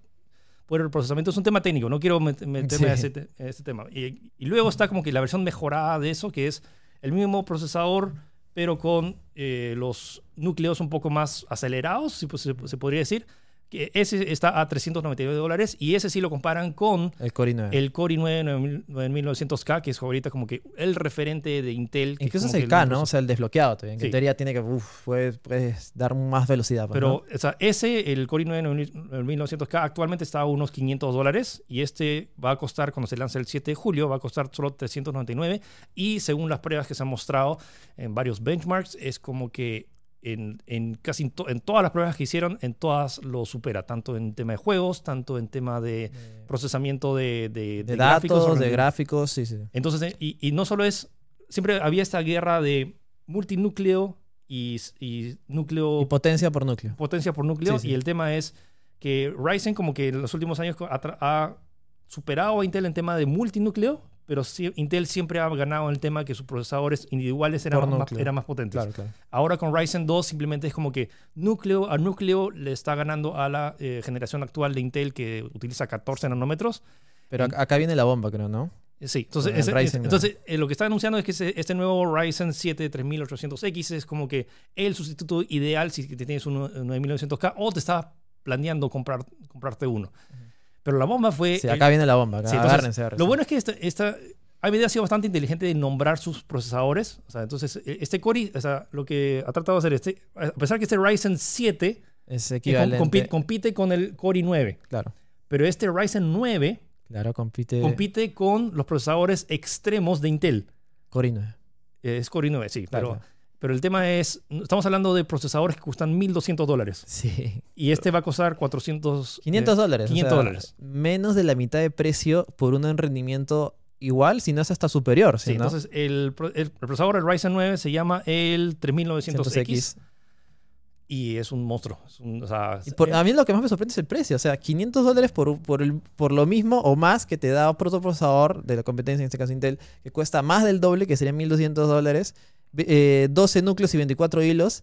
poder el procesamiento. Es un tema técnico, no quiero met- meterme a, Sí. ese, te- a ese tema. Y, y luego está como que la versión mejorada de eso, que es el mismo procesador, pero con eh, los núcleos un poco más acelerados, si pues, se, se podría decir. Que ese está a 399 dólares y ese sí lo comparan con El Core i9. el Core i9 9900K, que es ahorita como que el referente de Intel. que Incluso es que el K, el- ¿no? O sea, el desbloqueado todavía. Que Sí. en teoría tiene que, uf, puedes, puedes dar más velocidad. pues, Pero ¿no? o sea, ese, el Core i9 9900K, actualmente está a unos 500 dólares y este va a costar, cuando se lance el 7 de julio, va a costar solo 399 y según las pruebas que se han mostrado en varios benchmarks, es como que en, en casi en, to- en todas las pruebas que hicieron, en todas lo supera, tanto en tema de juegos, tanto en tema de procesamiento de, de, de, gráficos, datos, de gráficos, sí, sí. Entonces, eh, y, y no solo es, siempre había esta guerra de multinúcleo y, y núcleo Y potencia por núcleo. potencia por núcleo. Sí, sí. Y el tema es que Ryzen como que en los últimos años ha superado a Intel en tema de multinúcleo, pero Intel siempre ha ganado en el tema que sus procesadores individuales eran, Por más, núcleo. eran más potentes. Claro, claro. Ahora con Ryzen 2 simplemente es como que núcleo a núcleo le está ganando a la eh, generación actual de Intel que utiliza 14 nanómetros. Pero ac- acá viene la bomba, creo, ¿no? Eh, Sí, entonces, Ryzen eh, lo que está anunciando es que ese- este nuevo Ryzen 7 3800X es como que el sustituto ideal si te tienes un 9900K o te estás planeando comprar, comprarte uno. Pero la bomba fue... Sí, el- acá viene la bomba. Acá. Sí, entonces, agárrense, agárrense. Lo bueno es que esta, esta AMD ha sido bastante inteligente de nombrar sus procesadores. O sea, entonces, e- este Core, o sea, lo que ha tratado de hacer este, a pesar que este Ryzen 7 Es que com- equivalente. compite, compite con el Core i9, Claro, pero este Ryzen 9 claro, compite. compite con los procesadores extremos de Intel. Core i9. Eh, Es Core i9, sí, Claro, pero. Pero el tema es, estamos hablando de procesadores que cuestan 1.200 dólares Sí. y este va a costar 400... 500 eh, dólares. o 500 sea, dólares. Menos de la mitad de precio por un rendimiento igual, si no es hasta superior. Sí, entonces el, pro- el procesador del Ryzen 9 se llama el 3900X 100X. y es un monstruo. Es un- o sea, Y por- eh, a mí lo que más me sorprende es el precio. O sea, 500 dólares por, por, el- por lo mismo o más que te da otro procesador de la competencia, en este caso Intel, que cuesta más del doble, que serían 1200 dólares, eh, 12 núcleos y 24 hilos.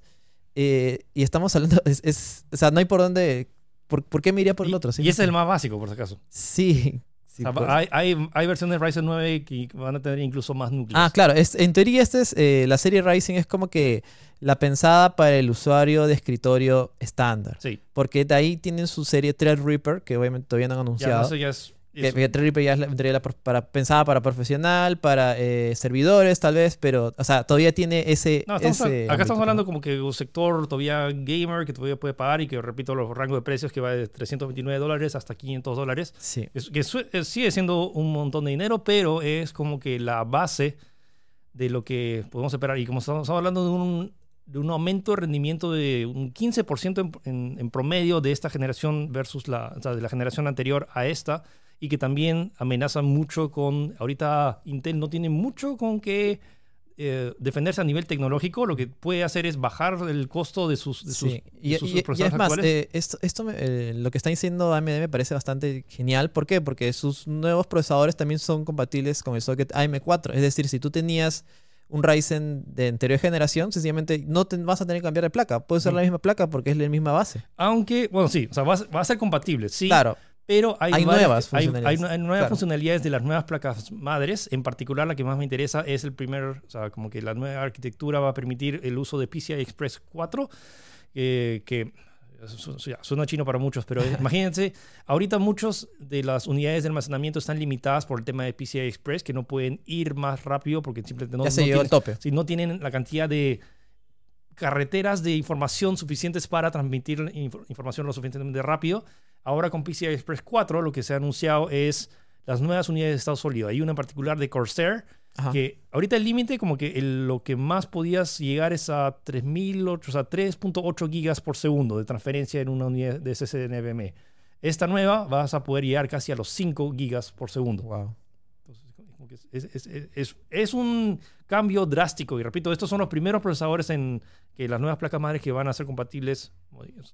eh, y estamos hablando, es, es- o sea, no hay por dónde. ¿Por, por qué me iría por el y, otro? Sí, y ese es el más básico, por si acaso. Sí. sí, O sea, hay, hay, hay versiones de Ryzen 9 que van a tener incluso más núcleos. Ah, claro. Es, en teoría, este es, eh, la serie Ryzen es como que la pensada para el usuario de escritorio estándar. Sí, Porque de ahí tienen su serie Threadripper, que obviamente todavía no han ya anunciado. no sé, ya es... Que, es- que ya es la, para, pensada para profesional, para eh, servidores tal vez, pero, o sea, todavía tiene ese... no, estamos- ese acá ámbito, estamos ¿no? hablando como que un sector todavía gamer que todavía puede pagar y que, repito, los rangos de precios que va de 329 dólares hasta 500 dólares. Sí. Es- que su- eh, sigue siendo un montón de dinero, pero es como que la base de lo que podemos esperar. Y como estamos, estamos hablando de un, de un aumento de rendimiento de un 15% en, en- en promedio de esta generación versus la, o sea, de la generación anterior a esta, y que también amenaza mucho con, ahorita Intel no tiene mucho con que eh, defenderse a nivel tecnológico, lo que puede hacer es bajar el costo de sus, de sus, Sí. de Y, sus y- y procesadores es más, actuales. eh, esto, esto me- eh, lo que está diciendo AMD me parece bastante genial. ¿Por qué? Porque sus nuevos procesadores también son compatibles con el socket AM4. Es decir, si tú tenías un Ryzen de anterior generación, sencillamente no te vas a tener que cambiar de placa. Puede ser la misma placa porque es la misma base. Aunque, bueno, sí, o sea, va, a- va a ser compatible, sí. Claro, Pero hay, Hay varias- nuevas funcionalidades. Hay, hay nuevas Claro. funcionalidades de las nuevas placas madres. En particular, la que más me interesa es el primer, o sea, como que la nueva arquitectura va a permitir el uso de PCI Express 4, eh, que suena chino para muchos, pero imagínense, ahorita muchos de las unidades de almacenamiento están limitadas por el tema de PCI Express, que no pueden ir más rápido porque simplemente no, ya se no llegó tienen- tope. si no tienen la cantidad de carreteras de información suficientes para transmitir inf- información lo suficientemente rápido. Ahora con PCI Express 4 lo que se ha anunciado es las nuevas unidades de estado sólido. Hay una en particular de Corsair Ajá. que ahorita el límite como que el- lo que más podías llegar es a 3008, o sea, 3.8 gigas por segundo de transferencia en una unidad de SSD NVMe. Esta nueva vas a poder llegar casi a los 5 gigas por segundo. Wow. Entonces, como que es, es- es- es- es un cambio drástico. Y repito, estos son los primeros procesadores en que las nuevas placas madres que van a ser compatibles,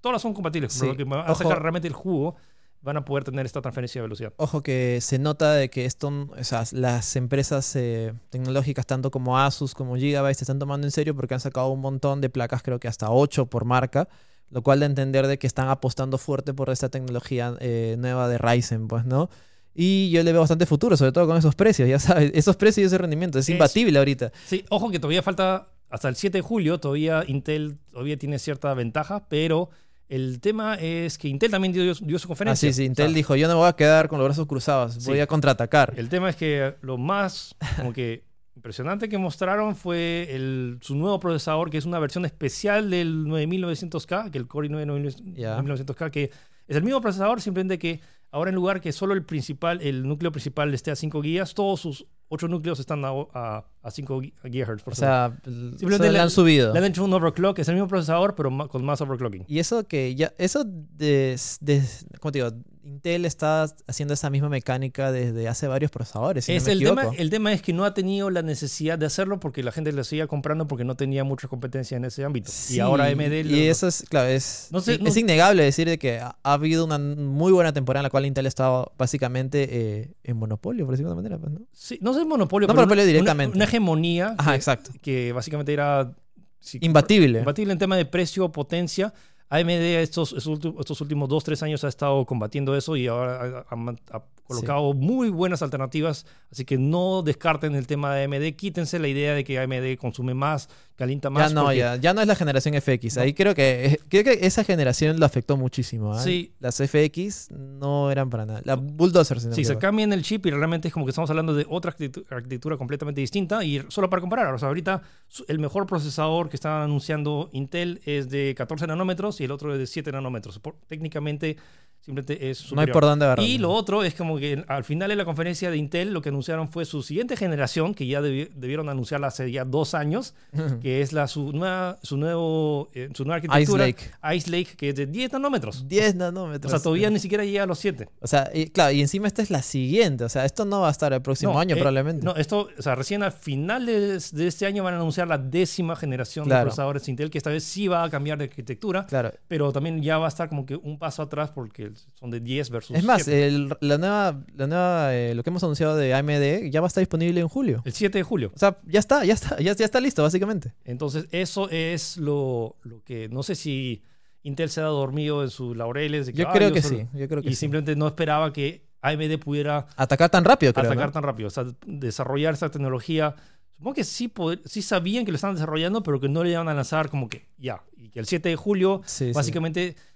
todas son compatibles, pero Sí. lo que van a sacar realmente el jugo van a poder tener esta transferencia de velocidad. Ojo que se nota de que esto, o sea, las empresas eh, tecnológicas, tanto como Asus como Gigabyte, se están tomando en serio porque han sacado un montón de placas, creo que hasta 8 por marca, lo cual da a entender de que están apostando fuerte por esta tecnología eh, nueva de Ryzen, pues, ¿no? Y yo le veo bastante futuro, sobre todo con esos precios, ya sabes, esos precios y ese rendimiento, es Es- imbatible ahorita. Sí, ojo que todavía falta hasta el 7 de julio, todavía Intel todavía tiene cierta ventaja, pero el tema es que Intel también dio, dio su Ah, conferencia. sí, sí, O Intel sea, dijo, yo no me voy a quedar con los brazos cruzados, voy a contraatacar. El tema es que lo más como que impresionante que mostraron fue el, su nuevo procesador, que es una versión especial del 9900K, que el Core i9 Ya. 9900K, que es el mismo procesador, simplemente que ahora en lugar que solo el principal, el núcleo principal esté a 5 guías, todos sus 8 núcleos están a, a, a 5 GHz por O sea, Simplemente solo le han subido. Le han hecho un overclock, es el mismo procesador, pero ma- con más overclocking. Y eso que ya, eso de, de- ¿cómo te digo? Intel está haciendo esa misma mecánica desde hace varios procesadores. Si no Es me el, tema, el tema es que no ha tenido la necesidad de hacerlo porque la gente lo seguía comprando porque no tenía mucha competencia en ese ámbito. Sí, y ahora AMD... lo- Y eso es, claro, es, No sé, es no- innegable decir de que ha, ha habido una muy buena temporada en la cual Intel estaba básicamente eh, en monopolio, por decirlo de alguna manera. pues, ¿no? Sí, no es monopolio, No pero monopolio una- directamente. Una, hegemonía Ajá, que, exacto. que básicamente era sí, Imbatible. imbatible en tema de precio, potencia. AMD estos, estos últimos dos, tres años ha estado combatiendo eso y ahora ha, ha- ha colocado muy buenas alternativas. Así que no descarten el tema de AMD. Quítense la idea de que AMD consume más, calienta más. Ya no, porque- ya, ya no es la generación FX. No. Ahí creo que, eh, creo que esa generación lo afectó muchísimo. ¿ah? Sí. Las FX no eran para nada. La Bulldozer, si no Si se cambian el chip y realmente es como que estamos hablando de otra arquitectu- arquitectura completamente distinta y solo para comparar, o sea, ahorita el mejor procesador que está anunciando Intel es de 14 nanómetros y el otro es de 7 nanómetros. Por- técnicamente simplemente es No hay por dónde agarrar. Y lo otro es como que al final de la conferencia de Intel lo que anunciaron fue su siguiente generación, que ya debi- debieron anunciarla hace ya dos años, que es la su nueva, su nuevo, eh, su nueva arquitectura. Ice Lake. Ice Lake, que es de 10 nanómetros. 10 O nanómetros. sea, todavía ni siquiera llega a los 7. O sea, y, claro, y encima esta es la siguiente. O sea, esto no va a estar el próximo No, año eh, probablemente. No, esto, o sea, recién a finales de este año van a anunciar la décima generación Claro. de procesadores Intel, que esta vez sí va a cambiar de arquitectura, Claro. pero también ya va a estar como que un paso atrás porque son de 10 versus Es más, 7. el- la nueva, la nueva eh, lo que hemos anunciado de AMD ya va a estar disponible en julio. el 7 de julio. O sea, ya está, ya está, ya, ya está listo, básicamente. Entonces, eso es lo, lo que no sé si Intel se ha dormido en sus laureles. de Yo "Ah, creo que solo-". sí, yo creo que Y sí. simplemente no esperaba que AMD pudiera Atacar tan rápido, creo. atacar ¿no? tan rápido. O sea, desarrollar esa tecnología. Supongo que sí, poder- sí sabían que lo estaban desarrollando, pero que no le iban a lanzar como que ya. Y que el 7 de julio, Sí, sí.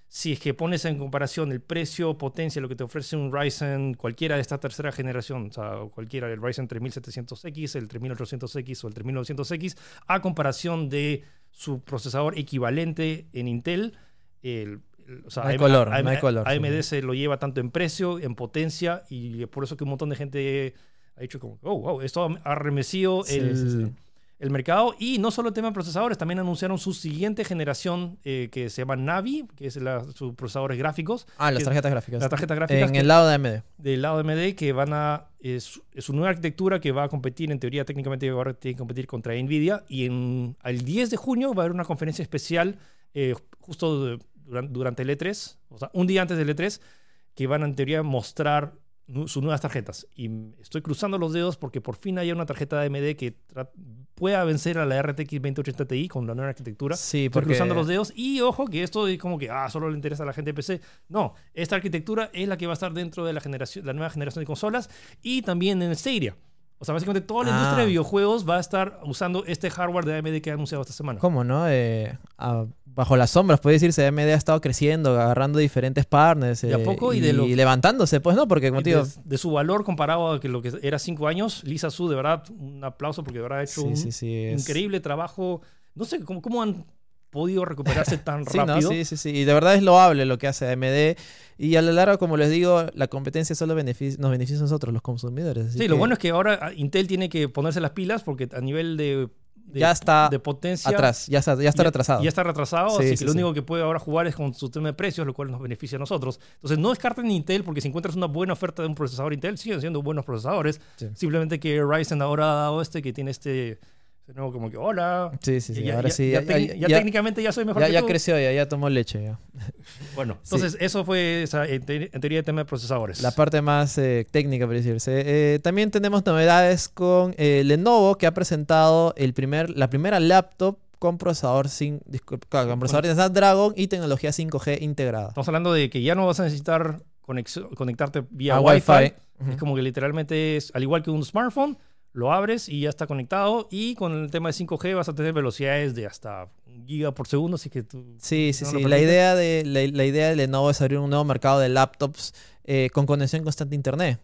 Si es que pones en comparación el precio, potencia, lo que te ofrece un Ryzen, cualquiera de esta tercera generación, o sea, cualquiera, el Ryzen 3700X, el 3800X o el 3900X, a comparación de su procesador equivalente en Intel, el, o sea, No hay AM- color, AM- no hay color, sí. AMD se lo lleva tanto en precio, en potencia, y es por eso que un montón de gente ha dicho como, oh, wow, esto ha remecido Sí, el, sí. El mercado. Y no solo el tema de procesadores, también anunciaron su siguiente generación que que se llama Navi, que es la, sus procesadores gráficos, Ah, las tarjetas gráficas. las tarjetas gráficas En que- el lado de AMD. del lado de AMD que van a es, es su nueva arquitectura que va a competir en teoría técnicamente tiene que competir contra Nvidia y en el 10 de junio va a haber una conferencia especial eh, justo de- durante el E3 o sea un día antes del E3 que van a, en teoría mostrar sus nuevas tarjetas. Y estoy cruzando los dedos porque por fin haya una tarjeta de AMD que pueda vencer a la RTX 2080 Ti con la nueva arquitectura. Sí, Estoy porque cruzando los dedos. Y ojo, que esto es como que ah, solo le interesa a la gente de PC. No, esta arquitectura es la que va a estar dentro de la, generación, la nueva generación de consolas y también en Stadia. O sea, básicamente toda la Ah. industria de videojuegos va a estar usando este hardware de AMD que ha anunciado esta semana. ¿Cómo, no? Eh, bajo las sombras, puede decirse, AMD ha estado creciendo, agarrando diferentes partners. De a eh, poco y de lo- levantándose, pues, ¿no? Porque, como te digo, de, de su valor comparado a que lo que era cinco años, Lisa Su, de verdad, un aplauso porque de verdad ha hecho sí, un sí, sí, es- increíble trabajo. No sé cómo, cómo han podido recuperarse tan Sí, ¿no? rápido. sí, sí, sí. Y de verdad es loable lo que hace AMD. Y a lo largo, como les digo, la competencia solo beneficia- nos beneficia a nosotros, los consumidores. así Sí, lo bueno es que ahora ah, Intel tiene que ponerse las pilas porque a nivel de, de- Ya está de potencia atrás, ya está, ya está retrasado. Ya está retrasado, Sí, así que sí, lo sí. único que puede ahora jugar es con su tema de precios, lo cual nos beneficia a nosotros. Entonces, no descarten Intel porque si encuentras una buena oferta de un procesador Intel, siguen siendo buenos procesadores. Simplemente que Ryzen ahora ha dado este que tiene este, este nuevo como que, hola. Sí, sí, sí. Ya- Ahora ya- sí. Ya, Ya, ya- ya ya- técnicamente ya soy mejor ya- que ya tú. creció, ya, ya tomó leche. Ya. Bueno, Sí. entonces eso fue esa, en, te- en teoría el tema de procesadores. La parte más eh, técnica, por decirse. Eh, también tenemos novedades con eh, Lenovo, que ha presentado el primer, la primera laptop con procesador, sin, claro, con procesador de Snapdragon y tecnología 5G integrada. Estamos hablando de que ya no vas a necesitar conectarte vía A Wi-Fi. Wi-Fi. Ujú. Es como que literalmente es, al igual que un smartphone, lo abres y ya está conectado. Y con el tema de 5G vas a tener velocidades de hasta un giga por segundo, así que tú... Sí, sí, ¿No sí. La idea, de, la, la idea de Lenovo es abrir un nuevo mercado de laptops eh, con conexión constante a Internet.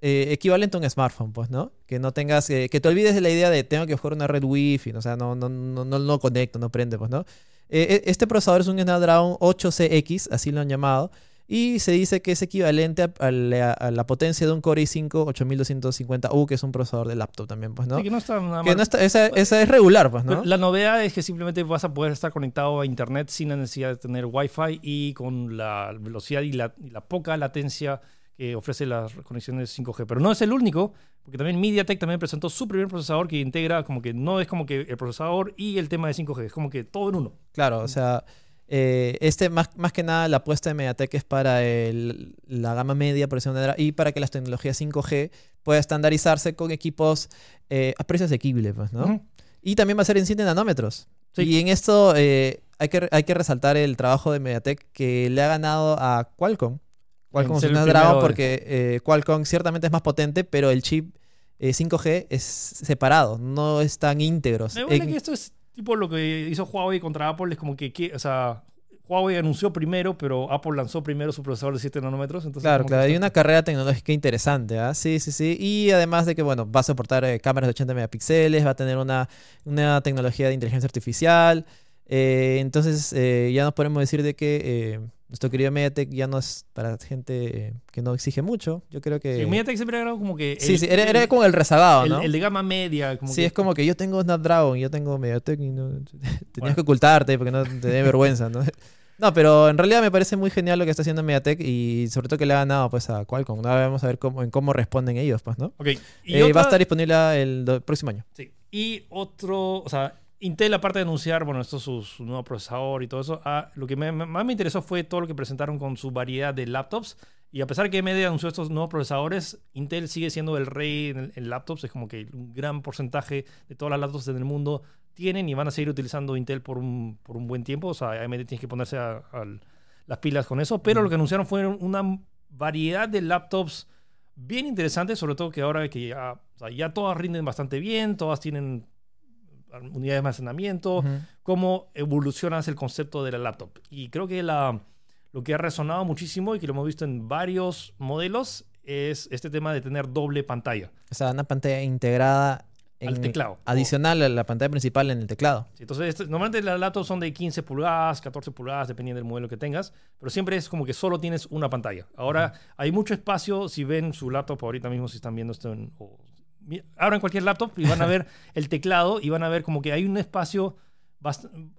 Eh, equivalente a un smartphone, pues, ¿no? Que no tengas, eh, que te olvides de la idea de tengo que jugar una red Wi-Fi, o sea, no, no, no, no, no conecto, no prende, pues, ¿no? Eh, e- este procesador es un Snapdragon 8CX, así lo han llamado, y se dice que es equivalente a, a la, a la potencia de un Core i5 8250U, que es un procesador de laptop también, pues, ¿no? Así que no está nada Que no está, esa, esa es regular, pues, ¿no? La novedad es que simplemente vas a poder estar conectado a internet sin la necesidad de tener Wi-Fi y con la velocidad y la, y la poca latencia que ofrece las conexiones 5G. Pero no es el único, porque también MediaTek también presentó su primer procesador que integra como que no es como que el procesador y el tema de 5G, es como que todo en uno. Claro, o sea, eh, este más, más que nada la apuesta de Mediatek es para el- la gama media, por decirlo de una manera, y para que las tecnologías 5G puedan estandarizarse con equipos eh, a precio asequible, pues, ¿no? Y también va a ser en 7 nanómetros. Sí. Y en esto eh, hay, que, hay que resaltar el trabajo de Mediatek que le ha ganado a Qualcomm. Qualcomm es ser un el Snapdragon primero de- porque eh, Qualcomm ciertamente es más potente, pero el chip eh, 5G es separado, no es tan íntegro. Me huele En- que esto es tipo lo que hizo Huawei contra Apple, es como que, que- o sea, Huawei anunció primero, pero Apple lanzó primero su procesador de 7 nanómetros. Entonces Claro, claro, hay una carrera tecnológica interesante, ¿ah? Sí, sí, sí. Y además de que, bueno, va a soportar eh, cámaras de 80 megapíxeles, va a tener una, una tecnología de inteligencia artificial. eh, entonces, eh, ya nos podemos decir de que eh, nuestro querido Mediatek ya no es para gente eh, que no exige mucho. Yo creo que... Sí, MediaTek siempre era como que... sí, el- sí, era, era como el rezagado, ¿no? el de gama media. Como sí, que- es como que yo tengo Snapdragon, yo tengo Mediatek y no... Tenías Bueno. que ocultarte porque no te dé vergüenza, ¿no? No, pero en realidad me parece muy genial lo que está haciendo Mediatek y sobre todo que le ha ganado pues a Qualcomm. Ahora vamos a ver cómo, en cómo responden ellos, pues, ¿no? Ok. Y, Eh, otra- Va a estar disponible el próximo año. sí. y otro, o sea, Intel aparte de anunciar, bueno, esto es su, su nuevo procesador y todo eso, ah, lo que me- me- más me interesó fue todo lo que presentaron con su variedad de laptops. Y a pesar que AMD anunció estos nuevos procesadores, Intel sigue siendo el rey en, en laptops. Es como que un gran porcentaje de todas las laptops en el mundo tienen y van a seguir utilizando Intel por un, por un buen tiempo. O sea, AMD tiene que ponerse a- las pilas con eso. Pero lo que anunciaron fue una variedad de laptops bien interesantes, sobre todo que ahora que ya, o sea, ya todas rinden bastante bien, todas tienen unidades de almacenamiento, Ujú. cómo evolucionas el concepto de la laptop. Y creo que la, lo que ha resonado muchísimo y que lo hemos visto en varios modelos es este tema de tener doble pantalla. O sea, una pantalla integrada en- Al teclado. Adicional a la pantalla principal en el teclado. Sí, Entonces, este- normalmente las laptops son de 15 pulgadas, 14 pulgadas, dependiendo del modelo que tengas, pero siempre es como que solo tienes una pantalla. Ahora hay mucho espacio, si ven su laptop ahorita mismo, si están viendo esto en... o- abran cualquier laptop y van a ver el teclado y van a ver como que hay un espacio,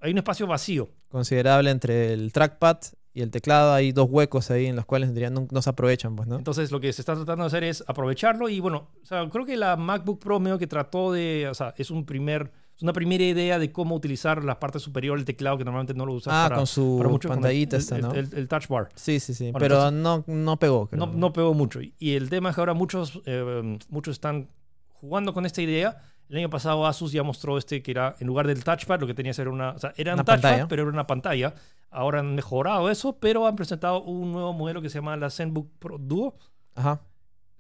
hay un espacio vacío. Considerable entre el trackpad y el teclado. Hay dos huecos ahí en los cuales no, no se aprovechan, pues, ¿no? Entonces lo que se está tratando de hacer es aprovecharlo y bueno, o sea, creo que la MacBook Pro medio que trató de, o sea, es un primer, es una primera idea de cómo utilizar la parte superior del teclado que normalmente no lo usas Ah, para, con su para mucho, con el- pantallita el, esta, el- ¿no? el- el touch bar. Sí, sí, sí. Bueno, pero no, no pegó. creo. No, no pegó mucho. Y el tema es que ahora muchos, eh, muchos están jugando con esta idea. El año pasado Asus ya mostró este que era, en lugar del touchpad, lo que tenía que ser una... O sea, era un touchpad, pantalla. pero era una pantalla. Ahora han mejorado eso, pero han presentado un nuevo modelo que se llama la ZenBook Pro Duo. Ajá.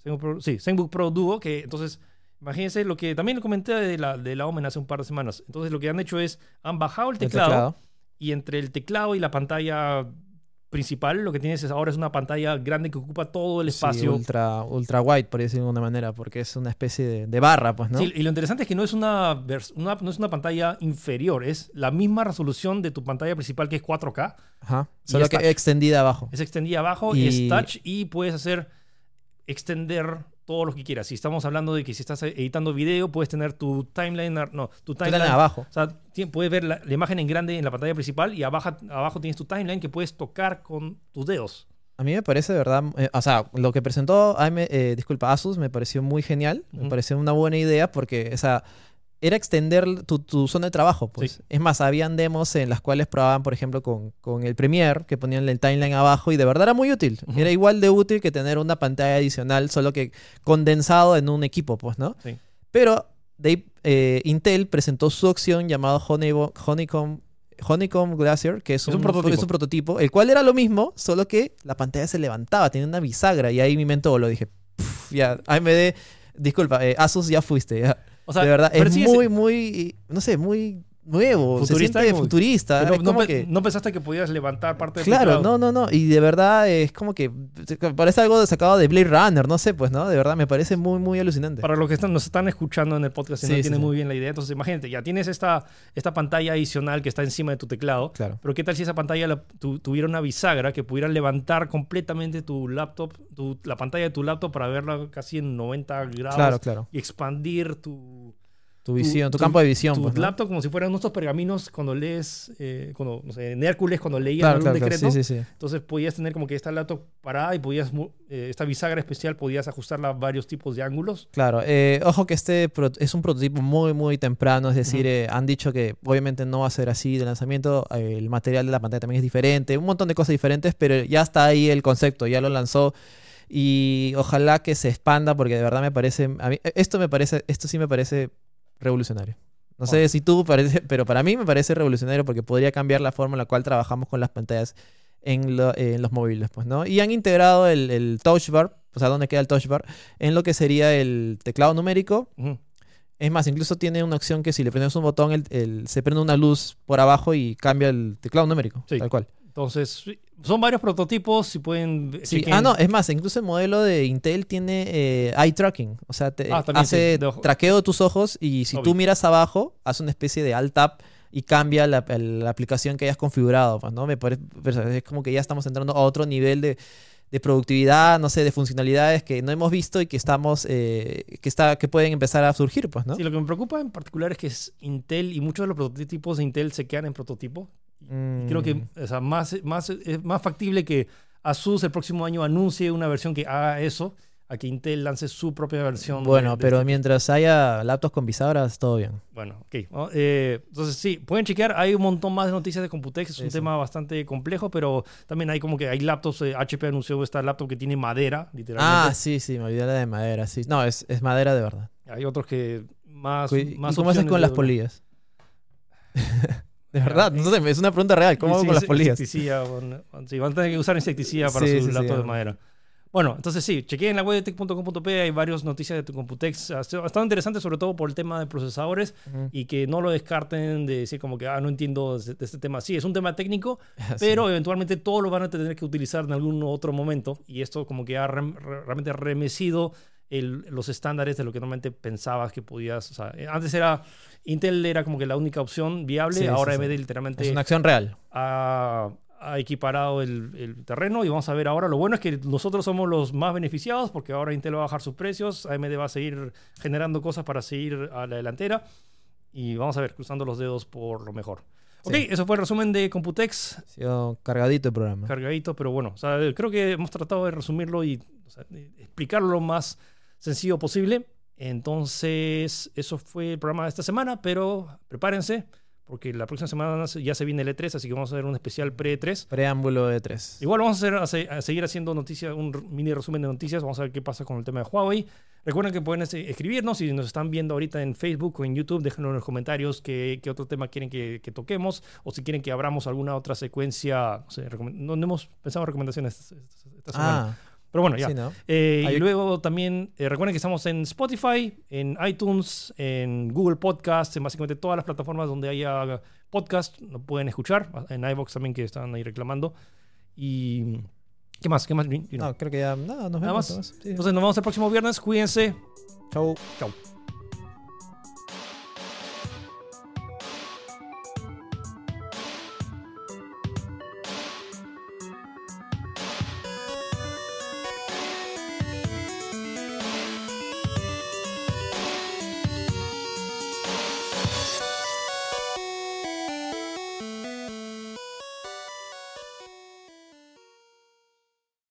ZenBook Pro- sí, ZenBook Pro Duo, que entonces... Imagínense lo que también lo comenté de la, de la Omen hace un par de semanas. Entonces lo que han hecho es, han bajado el teclado. y entre el teclado y la pantalla principal, lo que tienes es ahora es una pantalla grande que ocupa todo el Sí, espacio. ultra, ultra wide, por decirlo de alguna manera, porque es una especie de, de barra, pues, ¿no? Sí, y lo interesante es que no es una, una- no es una pantalla inferior, es la misma resolución de tu pantalla principal que es 4K. Ajá. y Solo que touch. extendida abajo. Es extendida abajo, Y- es touch y puedes hacer extender todo lo que quieras. Si estamos hablando de que si estás editando video, puedes tener tu timeline, no, tu Timeline abajo. O sea, puedes ver la, la imagen en grande en la pantalla principal y abajo, abajo tienes tu timeline que puedes tocar con tus dedos. A mí me parece, de verdad, eh, o sea, lo que presentó, eh, disculpa, Asus me pareció muy genial, me pareció una buena idea porque, o sea, era extender tu, tu zona de trabajo, pues. Sí. Es más, habían demos en las cuales probaban, por ejemplo, con, con el Premiere, que ponían el timeline abajo y de verdad era muy útil. Era igual de útil que tener una pantalla adicional, solo que condensado en un equipo, pues, ¿no? Sí. Pero de ahí, eh, Intel presentó su opción Honeybo- Honeycomb, Honeycomb Glacier, que es, Es un prototipo. es un prototipo, el cual era lo mismo, solo que la pantalla se levantaba, tenía una bisagra, y ahí mi mente voló, dije, "Puf, ya, AMD, disculpa, eh, Asus ya fuiste, ya. O sea, de verdad, es sí muy, muy, no sé, muy nuevo, Futurista se siente futurista, no, es no como pe- que... no pensaste que podías levantar parte del Claro, no, no, no. Y de verdad es como que parece algo sacado de Blade Runner, no sé, pues, ¿no? De verdad me parece muy, muy alucinante. Para los que están, nos están escuchando en el podcast y Sí, no sí, sí. muy bien la idea, entonces imagínate, ya tienes esta, esta pantalla adicional que está encima de tu teclado, Claro. pero ¿qué tal si esa pantalla la- tu- tuviera una bisagra que pudiera levantar completamente tu laptop, tu- la pantalla de tu laptop para verla casi en 90 grados Claro, claro. y expandir tu, Tu visión, tu, tu- campo de visión. tu pues, ¿no? laptop como si fueran estos pergaminos cuando lees, eh, cuando, no sé, en Hércules cuando leían Claro, algún claro, decreto, Sí, sí, sí. entonces podías tener como que esta laptop parada y podías, eh, esta bisagra especial podías ajustarla a varios tipos de ángulos. Claro, eh, ojo que este es un prototipo muy, muy temprano, es decir, Ujú. eh, han dicho que obviamente no va a ser así de lanzamiento, el material de la pantalla también es diferente, un montón de cosas diferentes, pero ya está ahí el concepto, ya lo lanzó y ojalá que se expanda porque de verdad me parece, a mí- esto me parece, esto sí me parece revolucionario. No sé si tú parece, pero para mí me parece revolucionario porque podría cambiar la forma en la cual trabajamos con las pantallas en, lo- en los móviles, pues, ¿no? Y han integrado el, el touch bar, o sea, dónde queda el touch bar, en lo que sería el teclado numérico. Es más, incluso tiene una opción que si le prendes un botón, el, el- se prende una luz por abajo y cambia el teclado numérico, Sí. tal cual. Entonces, son varios prototipos, si pueden... Sí. Ah, no, es más, incluso el modelo de Intel tiene eh, eye tracking. O sea, te Ah, hace sí, de traqueo de tus ojos y si tú miras abajo, hace una especie de alt tab y cambia la, aplicación que hayas configurado. Pues, ¿no? Me parece, pero es como que ya estamos entrando a otro nivel de, de productividad, no sé, de funcionalidades que no hemos visto y que estamos, eh, que está, que pueden empezar a surgir, pues, ¿no? Sí, lo que me preocupa en particular es que es Intel y muchos de los prototipos de Intel se quedan en prototipo. Mm, Creo que o sea, más, más, es más factible que Asus el próximo año anuncie una versión que haga eso a que Intel lance su propia versión. de- Bueno, de pero este- mientras haya laptops con bisagras, todo bien. Bueno, ok. ¿no? Eh, entonces, sí, pueden chequear. Hay un montón más de noticias de Computex. Es un tema bastante complejo, pero también hay como que hay laptops. eh, HP anunció esta laptop que tiene madera, Ah, literalmente. sí, sí, me olvidé la de madera, sí. No, es, es madera de verdad. Hay otros que más. ¿Y más cómo haces con de las polillas? de verdad, no sé, es una pregunta real. ¿Cómo hago con las polillas? insecticida, bueno, sí, van a tener que usar insecticida para Sí, sus sí, de madera. Bueno, entonces sí, chequeen en la web de tech.com.p, hay varias noticias de tu Computex. Ha estado interesante sobre todo por el tema de procesadores y que no lo descarten de decir como que, ah, no entiendo de, este tema. Sí, es un tema técnico, Sí. pero eventualmente todos lo van a tener que utilizar en algún otro momento y esto como que ha re- realmente remecido el- los estándares de lo que normalmente pensabas que podías. O sea, eh, antes era Intel era como que la única opción viable, Sí, sí, ahora sí. AMD literalmente es una acción real. ha, ha equiparado el, el terreno y vamos a ver ahora. Lo bueno es que nosotros somos los más beneficiados porque ahora Intel va a bajar sus precios, AMD va a seguir generando cosas para seguir a la delantera y vamos a ver, cruzando los dedos por lo mejor. Ok, Sí. eso fue el resumen de Computex, Ha sido cargadito el programa. cargadito, pero bueno, o sea, creo que hemos tratado de resumirlo y o sea, explicarlo lo más sencillo posible. Entonces, eso fue el programa de esta semana, pero prepárense, porque la próxima semana ya se viene el E3, así que vamos a hacer un especial pre-E3. Preámbulo de 3. Igual vamos a, hacer- a se- a seguir haciendo noticias, un mini resumen de noticias. Vamos a ver qué pasa con el tema de Huawei. Recuerden que pueden este, escribirnos si nos están viendo ahorita en Facebook o en YouTube. Déjenlo en los comentarios qué, qué otro tema quieren que, que toquemos o si quieren que abramos alguna otra secuencia. No, sé, no, hemos pensado en recomendaciones esta- esta semana. Ah, Pero bueno, ya. sí, ¿no? Eh, y luego también eh, recuerden que estamos en Spotify, en iTunes, en Google Podcast, en básicamente todas las plataformas donde haya podcast, lo pueden escuchar. En iVoox también que están ahí reclamando. Y ¿qué más? ¿Qué más? You know. No, creo que ya. No, nos Nada vemos. más. nada más. Entonces nos vemos el próximo viernes. Cuídense. Chau. Chau.